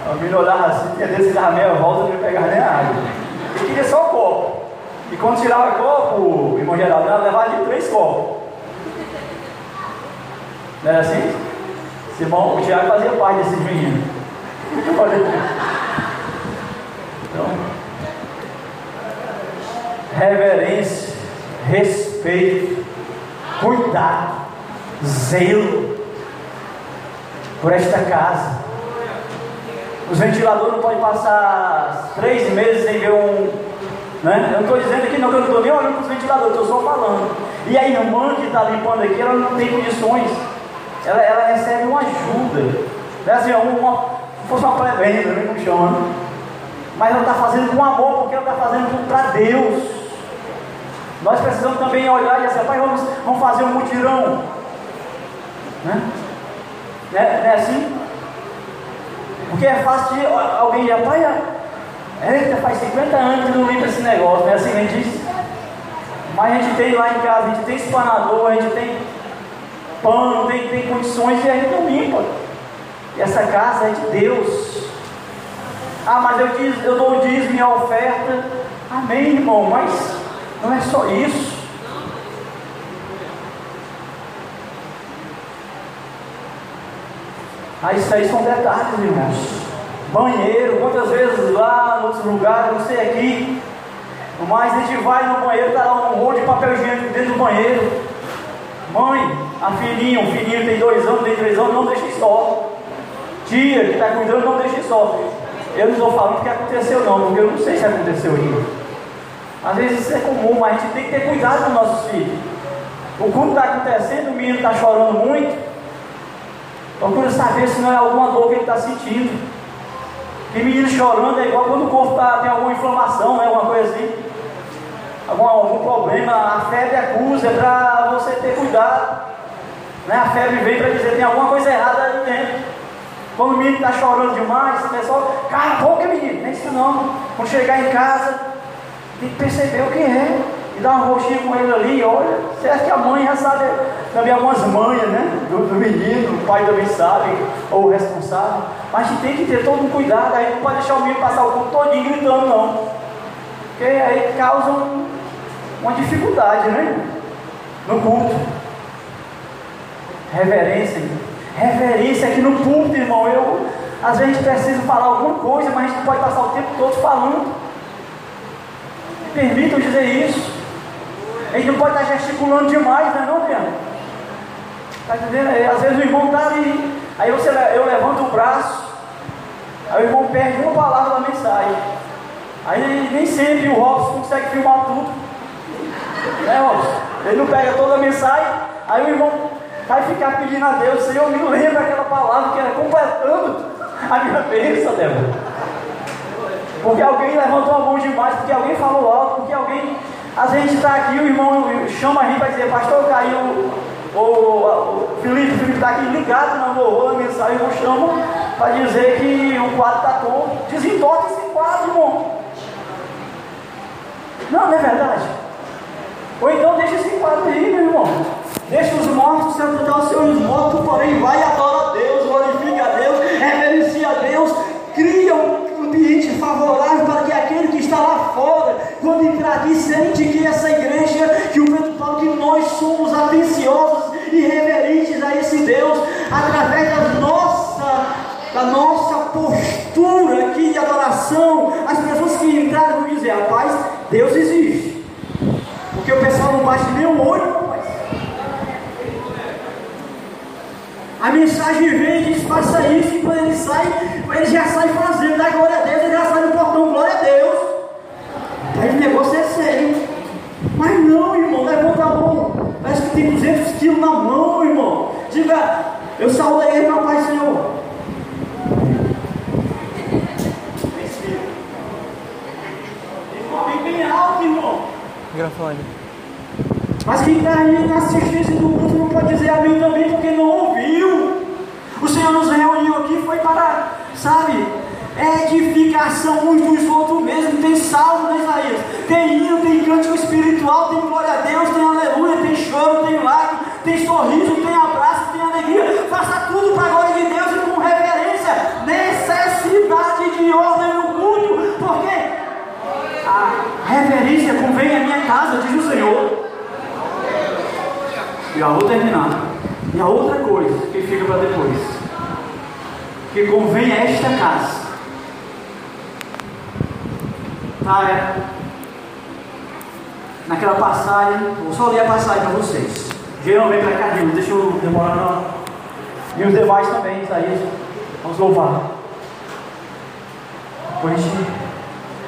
A menina olhava assim, tinha desse dava meia volta, não pegava nem água. E queria só o copo. E quando tirava o copo, o irmão Geraldo, ela levava de três copos. Não era assim? Simão, o Tiago fazia parte desses meninos. *laughs* Então, reverência, respeito, cuidado, zelo por esta casa. Os ventiladores não podem passar três meses sem ver um. Né? Eu não estou dizendo aqui não, que eu não estou nem olhando para os ventiladores, estou só falando. E a irmã que está limpando aqui, ela não tem condições. Ela, ela recebe uma ajuda. Né? Assim, uma, fosse uma prebenda, né? Chama. Mas ela está fazendo com amor, porque ela está fazendo para Deus. Nós precisamos também olhar e pai, vamos, vamos fazer um mutirão. Né? Não é, é assim? Porque é fácil de alguém dizer, pai, eita, faz 50 anos que não limpa esse negócio, não é assim que diz? Mas a gente tem lá em casa, a gente tem espanador, a gente tem pano, tem, tem condições e a gente não limpa. E essa casa é de Deus. Ah, mas eu, diz, eu dou o dízimo e a oferta. Amém, irmão, mas não é só isso. Ah, isso aí são detalhes, irmãos. Banheiro, quantas vezes lá, em outros lugares, não sei aqui. Mas a gente vai no banheiro, está lá um rolo de papel higiênico dentro do banheiro. Mãe, a filhinha, o filhinho tem dois anos, tem três anos, não deixe só. Tia que está cuidando, não deixe só. Eu não estou falando que aconteceu não, porque eu não sei se aconteceu ainda. Às vezes isso é comum, mas a gente tem que ter cuidado com nossos filhos. O culto está acontecendo, o menino está chorando muito. Procura saber se não é alguma dor que ele está sentindo. Tem menino chorando é igual quando o corpo tá, tem alguma inflamação, né, alguma coisa assim. Algum, algum problema, a febre acusa é para você ter cuidado. Né? A febre vem para dizer tem alguma coisa errada ali dentro. Quando o menino está chorando demais, o pessoal, cara, pouca menino, não é isso não. Quando chegar em casa, tem que perceber o que é. E dar uma roxinha com ele ali, olha, certo que a mãe já sabe também algumas manhas, né? Do, do menino, o pai também sabe, ou o responsável. Mas a gente tem que ter todo um cuidado, aí não pode deixar o menino passar o corpo todinho gritando, não. Porque aí causa um, uma dificuldade, né? No culto. Reverência. Reverência aqui no púlpito, irmão. Eu, às vezes, preciso falar alguma coisa, mas a gente não pode passar o tempo todo falando. Permitam dizer isso. A gente não pode estar gesticulando demais, não é não, Adriano? Está entendendo? Às vezes o irmão está ali, aí você, eu levanto o braço, aí o irmão perde uma palavra da mensagem. Aí nem sempre o Robson consegue filmar tudo. Né, Robson? Ele não pega toda a mensagem, aí o irmão vai ficar pedindo a Deus, Senhor, me lembra aquela palavra que era completando a minha bênção, Débora. Porque alguém levantou a mão demais, porque alguém falou alto, porque alguém às vezes está aqui, o irmão chama a gente para dizer, pastor, caiu o, o, o Felipe, o Felipe está aqui ligado na louvor, na mensagem, eu chamo para dizer que o quadro está todo. Desentoque esse quadro, irmão. Não, não é verdade? Ou então deixa esse quadro aí, meu irmão. Deixa os mortos sepultar os seus mortos, porém vai e adora a Deus, favorável para que aquele que está lá fora, quando entrar aqui, sente que essa igreja, que o Pedro Paulo, que nós somos atenciosos e reverentes a esse Deus, através da nossa, da nossa postura aqui de adoração, as pessoas que entraram vão dizer, rapaz, Deus existe. Porque o pessoal não bate nem o olho A mensagem vem e diz, faça isso, e quando ele sai, ele já sai fazendo, dá glória a Deus, ele já sai no portão, glória a Deus. Aí o negócio é sério. Mas não, irmão, levanta a mão. Parece que tem 200 quilos na mão, irmão. Diga, eu saúdo aí, meu Pai Senhor. Bem, bem alto, irmão. Microfone. Mas quem está aí na assistência do culto não pode dizer amém também porque não ouviu. Senhor nos reuniu aqui foi para, sabe, edificação uns dos outros mesmo. Tem salmo, né, Isaías? Tem hino, tem cântico espiritual, tem glória a Deus, tem aleluia, tem choro, tem lágrima, tem sorriso, tem abraço, tem alegria. Faça tudo para a glória de Deus e com reverência. Necessidade de ordem no culto, porque a reverência convém à minha casa, diz o Senhor. A vou terminar. E a outra coisa que fica para depois, que convém a esta casa, para naquela passagem, vou só ler a passagem para vocês. Geral vem para cá, Deus, deixa eu demorar não. E os demais também, Isaías, vamos louvar. Depois,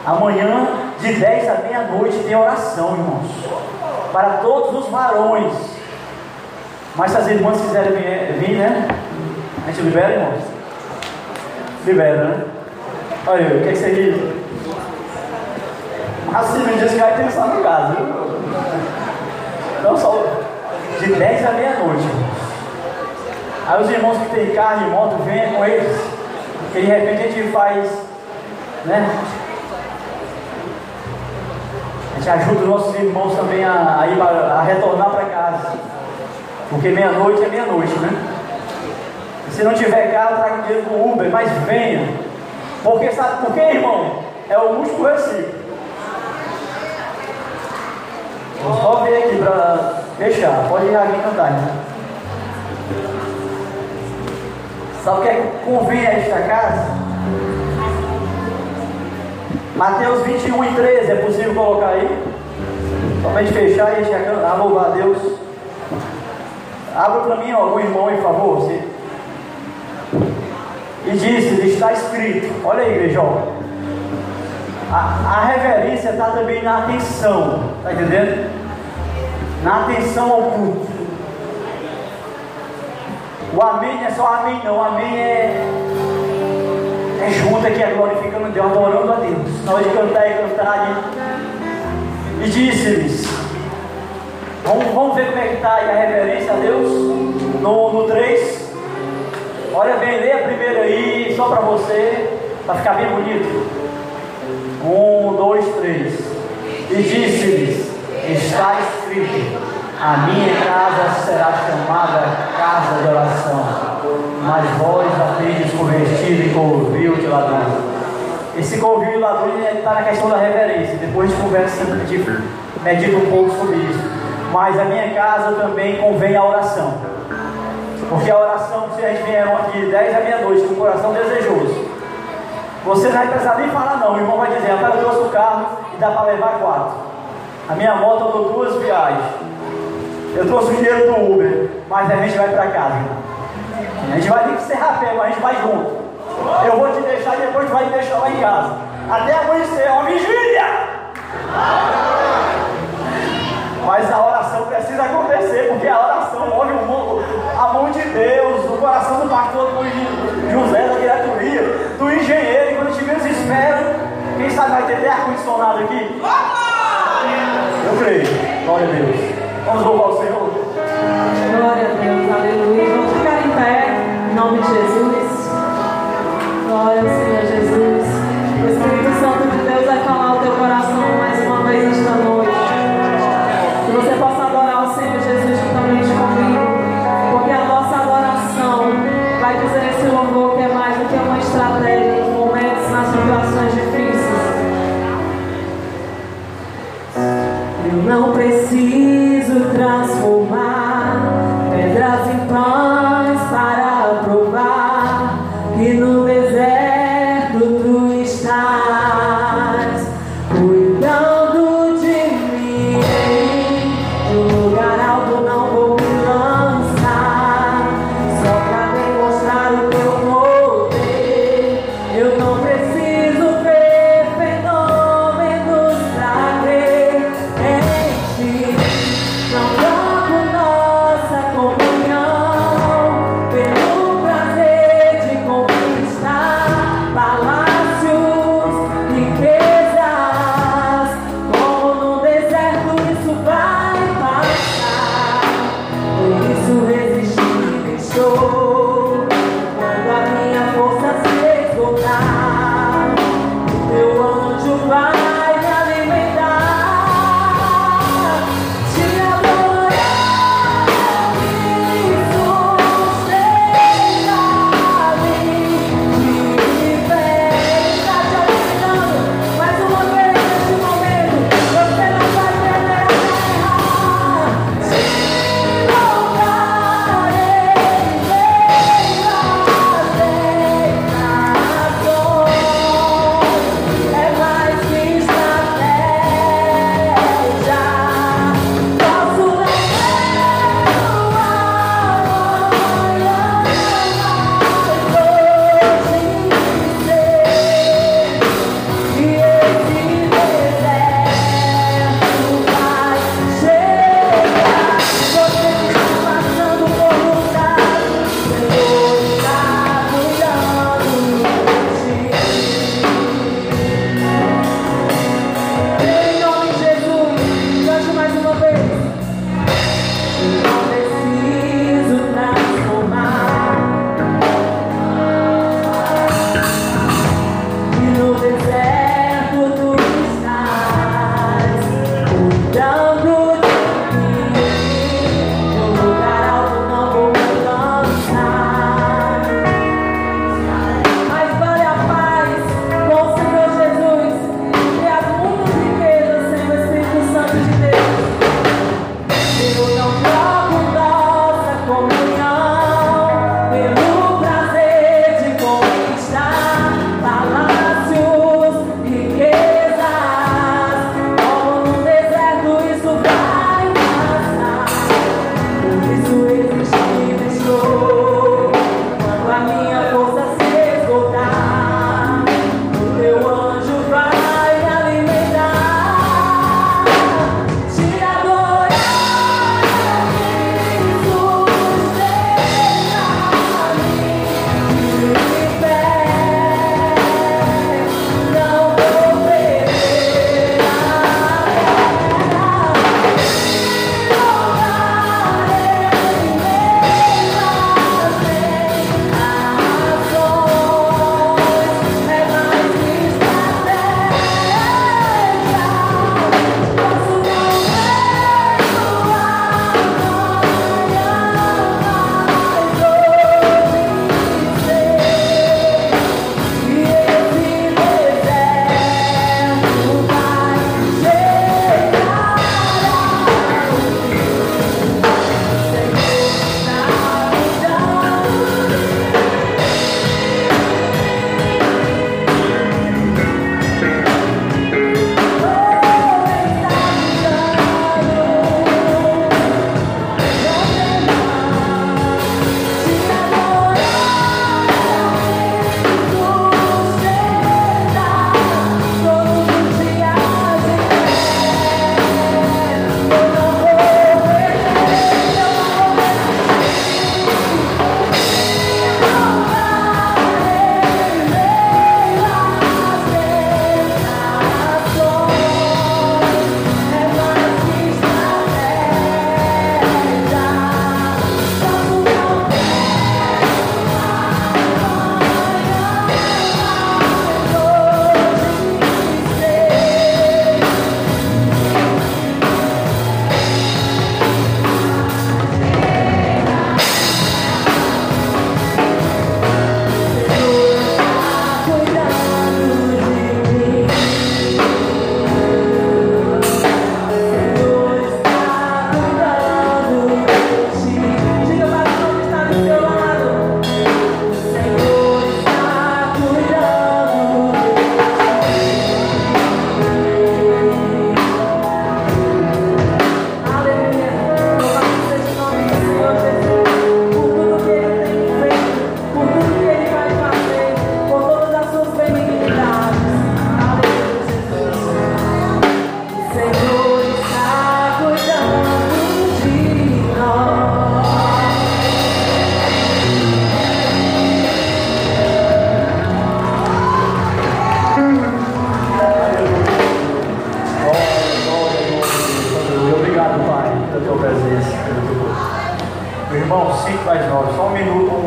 amanhã, de 10 à meia-noite, tem oração, irmãos, para todos os varões. Mas se as irmãs quiserem vir, né? A gente libera, irmãos? Libera, né? Olha, o que, é que você diz? Se me diz que vai pensar no caso, viu? Não só de 10 à meia-noite. Aí os irmãos que têm carro e moto, venham com eles. Que de repente a gente faz, né? A gente ajuda os nossos irmãos também a, a, ir, a retornar para casa. Porque meia-noite é meia-noite, né? Se não tiver carro, traga dinheiro com Uber, mas venha. Porque sabe por quê, irmão? É o múltiplo recíproco. Vamos só ver aqui para fechar. Pode ir aqui cantar, né? Sabe o que é que convém a esta casa? Mateus 21 e 13, é possível colocar aí? Somente fechar e a gente a louvar a Deus. Abra para mim, ó, algum irmão, por favor. Você. E disse: está escrito. Olha aí, ó. A, a reverência está também na atenção, está entendendo? Na atenção ao culto. O amém não é só amém, não. O amém é, é junto aqui, é glorificando Deus, adorando a Deus. Na hora de cantar e cantar. E, e disse-lhes: vamos, vamos ver como é que está a reverência a Deus. No, no 3. Olha bem, leia primeiro aí, só para você, para ficar bem bonito. Um, dois, três. E disse-lhes: Está escrito: A minha casa será chamada casa de oração, mas vós a tendes convertido em covil de ladrão. Esse covil de ladrão está na questão da reverência. Depois a gente conversa, medita um pouco sobre isso. Mas a minha casa também convém a oração. Porque a oração, se a gente vier aqui 10 à meia-noite com o coração desejoso, você não vai precisar nem falar não, o irmão vai dizer, rapaz, eu trouxe o carro e dá para levar quatro. A minha moto eu dou duas viagens. Eu trouxe o dinheiro do Uber, mas a gente vai para casa. A gente vai ter que ser mas a gente vai junto. Eu vou te deixar e depois tu vai me deixar lá em casa. Até amanhecer, uma vigília! Mas a oração precisa acontecer, porque a oração move a mão de Deus, o coração do pastor do José, da diretoria, do engenheiro, e quando a gente menos espera, quem sabe vai ter ar-condicionado aqui? Eu creio. Glória a Deus. Vamos louvar o Senhor. Glória a Deus, aleluia. Vamos ficar em pé, em nome de Jesus. Glória ao Senhor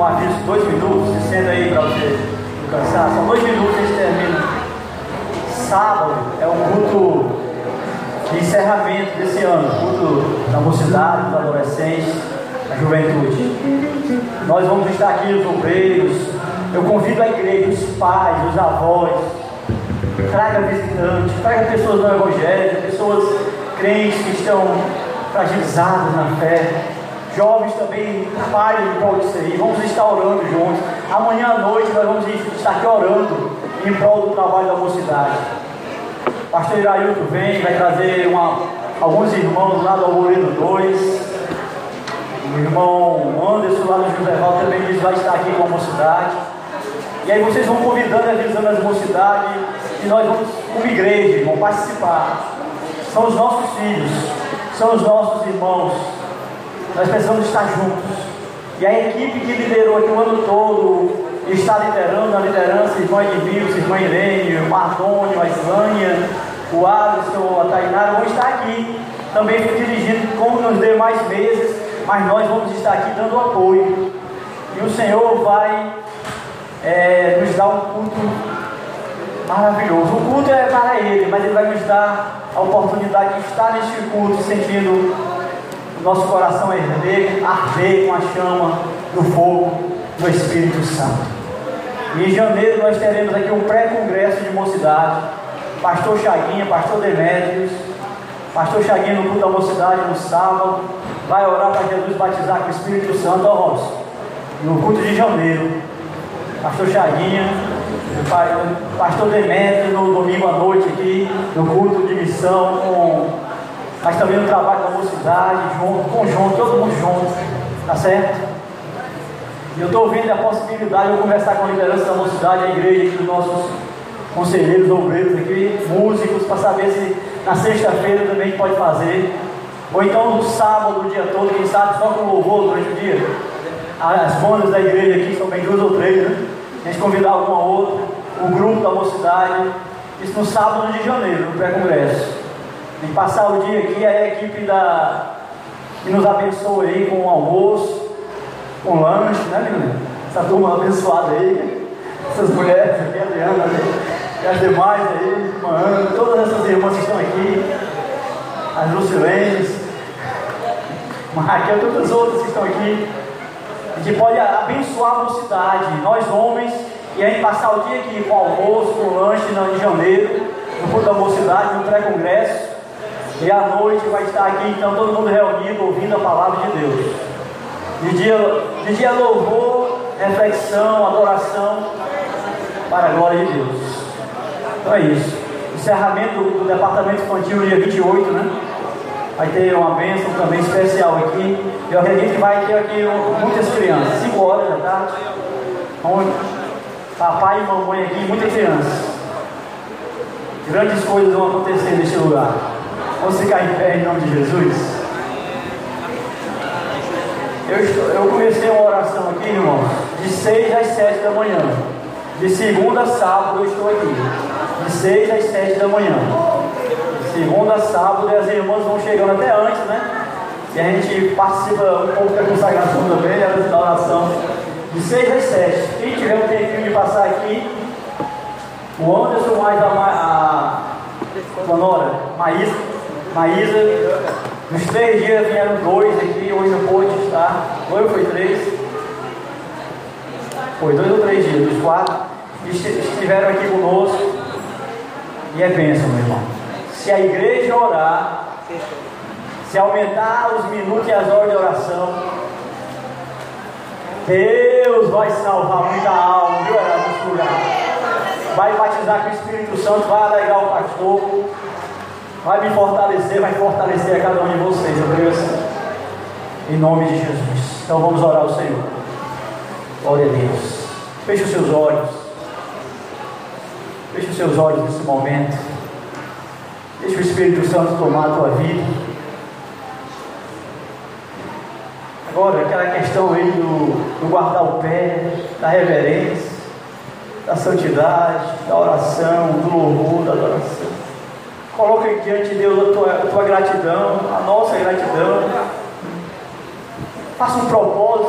um aviso, dois minutos, se senta aí para você descansar, só dois minutos a gente termina. Sábado é o culto de encerramento desse ano, culto da mocidade, dos adolescentes, da juventude. Nós vamos estar aqui, os obreiros, eu convido a igreja, os pais, os avós, traga visitantes, traga pessoas do Evangelho, pessoas crentes que estão fragilizadas na fé. Jovens também trabalhem em prol disso aí. Vamos estar orando juntos. Amanhã à noite nós vamos estar aqui orando em prol do trabalho da mocidade. Pastor Irailton vem, vai trazer uma, alguns irmãos lá do Alvoredo 2. O irmão Anderson lá do José Val também diz vai estar aqui com a mocidade. E aí vocês vão convidando e avisando as mocidades e nós vamos, como igreja, vamos participar. São os nossos filhos, são os nossos irmãos. Nós precisamos estar juntos. E a equipe que liderou aqui o ano todo está liderando a liderança, irmã Edmilson, irmã Irene, o Mardônio, a Islânia, o Alisson, a Tainara, vão estar aqui também dirigindo como nos demais meses, mas nós vamos estar aqui dando apoio. E o Senhor vai é, nos dar um culto maravilhoso. O culto é para Ele, mas Ele vai nos dar a oportunidade de estar neste culto, sentindo nosso coração arder, arder com a chama do fogo do Espírito Santo. E em janeiro nós teremos aqui um pré-congresso de mocidade. Pastor Chaguinha, Pastor Demétrios, Pastor Chaguinha no culto da mocidade no sábado, vai orar para Jesus batizar com o Espírito Santo, ó Rosa, no culto de janeiro. Pastor Chaguinha, Pastor Demetrio no domingo à noite aqui, no culto de missão, com, mas também no trabalho da mocidade, junto, conjunto, todo mundo junto, tá certo? E eu estou vendo a possibilidade de eu conversar com a liderança da mocidade, a igreja aqui, dos nossos conselheiros, obreiros aqui, músicos, para saber se na sexta-feira também pode fazer, ou então no sábado, o dia todo, quem sabe só com louvor durante o dia. As bandas da igreja aqui são bem duas ou três, né? A gente convidar alguma outra, o grupo da mocidade, isso no sábado de janeiro, no pré-congresso. Gente passar o dia aqui, a equipe da, que nos abençoa aí com o almoço, com lanche, né, menina? Essa turma abençoada aí, essas mulheres aqui, a Adriana, e as demais aí, Ana, todas essas irmãs que estão aqui, as Lucilenes, Raquel, todas as outras que estão aqui, gente pode abençoar a mocidade, nós homens, e aí passar o dia aqui com almoço, com lanche em janeiro, no culto da mocidade, no pré-congresso, e à noite vai estar aqui, então todo mundo reunido, ouvindo a palavra de Deus. De dia, de dia louvor, reflexão, adoração, para a glória de Deus. Então é isso. Encerramento do, departamento infantil dia 28, né? Vai ter uma bênção também especial aqui. Eu acredito que vai ter aqui muitas crianças, 5 horas da tarde. Onde papai e mamãe aqui, muitas crianças. Grandes coisas vão acontecer neste lugar. Vamos ficar em pé em nome de Jesus. Eu, estou, eu comecei uma oração aqui, irmãos, de 6 às 7 da manhã. De segunda a sábado eu estou aqui. De 6 às 7 da manhã. Segunda a sábado e as irmãs vão chegando até antes, né? E a gente participa um pouco da consagração também, da oração. De 6 às 7. Quem tiver um tempinho de passar aqui, o Anderson mais a, a, a Nora, Maísa, Maísa, nos três dias vieram dois aqui, hoje não pôde estar. Dois ou foi três? Foi dois ou três dias, dos quatro. Estiveram aqui conosco. E é bênção, meu irmão. Se a igreja orar, se aumentar os minutos e as horas de oração, Deus vai salvar muita alma, viu, lugar. Vai batizar com o Espírito Santo, vai alegrar o pastor, vai me fortalecer, vai fortalecer a cada um de vocês, eu creio assim. Em nome de Jesus. Então vamos orar ao Senhor. Glória a Deus. Feche os seus olhos. Feche os seus olhos nesse momento. Deixe o Espírito Santo tomar a tua vida. Agora, aquela questão aí do, do guardar o pé, da reverência, da santidade, da oração, do louvor, da adoração. Coloca diante de Deus a tua, a tua gratidão, a nossa gratidão. Faça um propósito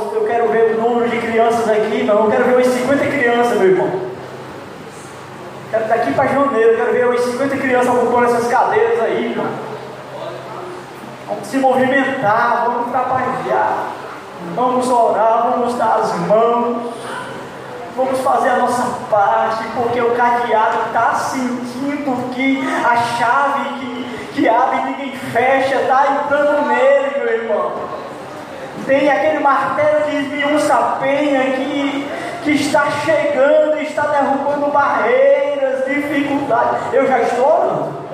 aí, não. Eu quero ver umas 50 crianças, meu irmão. Quero daqui para janeiro, eu quero ver umas 50 crianças ocupando essas cadeiras aí. Vamos se movimentar, vamos trabalhar, vamos orar, vamos dar as mãos, vamos fazer a nossa parte, porque o cadeado está sentindo que a chave que, que abre e ninguém fecha está entrando nele, meu irmão. Tem aquele martelo que esmiuça a penha que, que está chegando e está derrubando barreiras, dificuldades. Eu já estou orando.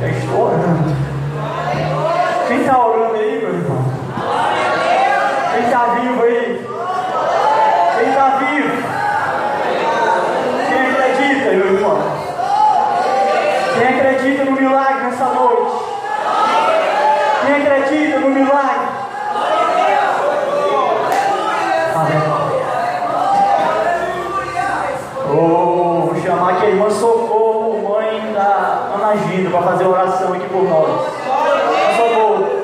Já estou orando. Quem está orando aí, meu irmão? Quem está vivo aí? Quem está vivo? Quem acredita, meu irmão? Quem acredita no milagre nessa noite? Quem acredita no milagre? Amém. Oh, vou chamar aqui a irmã Socorro, mãe da Ana Gina, para fazer oração aqui por nós. Irmã Socorro.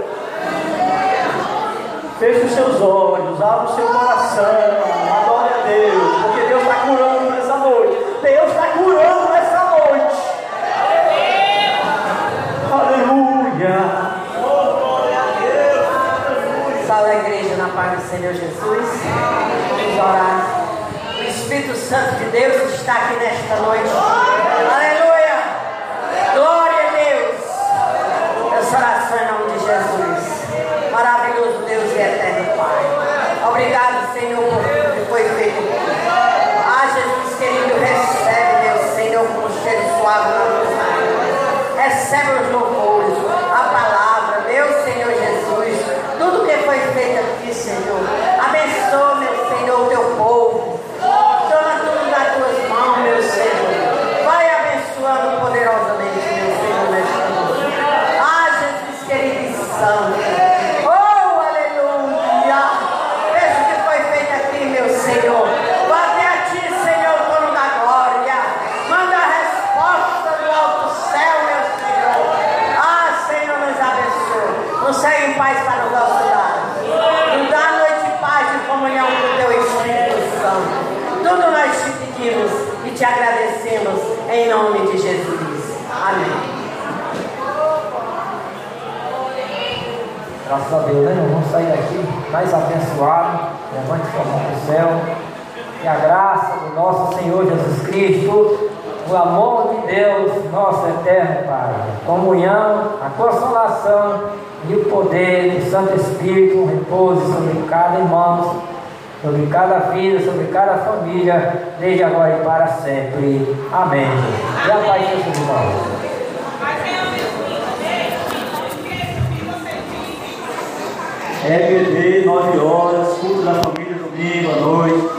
Feche os seus olhos, abra o seu coração, adore a Deus, porque Deus está curando nessa noite. Deus está curando nessa noite. Aleluia. Salve a igreja na paz do Senhor Jesus. Vamos orar. O Espírito Santo de Deus está aqui nesta noite. Aleluia. Glória a Deus. Essa oração em nome de Jesus. Maravilhoso Deus e eterno Pai. Obrigado, Senhor, por tudo que foi feito. Ah, Jesus querido, recebe, meu Senhor, como cheiro suave na tua mão. Recebe os louvores, a palavra, meu Senhor Jesus. Tudo que foi feito aqui, Senhor. Abençoa, meu Senhor, o teu povo. Toma tudo nas tuas mãos, meu Senhor. Vai abençoando poderosamente, meu Senhor, nesta noite. Ah, Jesus querido e santo. Oh, aleluia. Veja o que foi feito aqui, meu Senhor. Bate a ti, Senhor, dono da glória. Manda a resposta do alto céu, meu Senhor. Ah, Senhor, nos abençoe. Nos segue em paz para o nosso lar. Nos dá a noite de paz e comunhão com o teu Espírito Santo. Tudo nós te pedimos e te agradecemos em nome de Jesus. Amém. Graças a Deus, né, irmão? Vamos sair daqui mais abençoado. Levante sua mão para o céu. Que a graça do nosso Senhor Jesus Cristo, o amor de Deus, nosso eterno Pai, a comunhão, a consolação e o poder do Santo Espírito repouse sobre cada irmão, sobre cada vida, sobre cada família, desde agora e para sempre. Amém. E a paz de Jesus, irmãos. EBD, 9 horas, culto da família domingo à noite.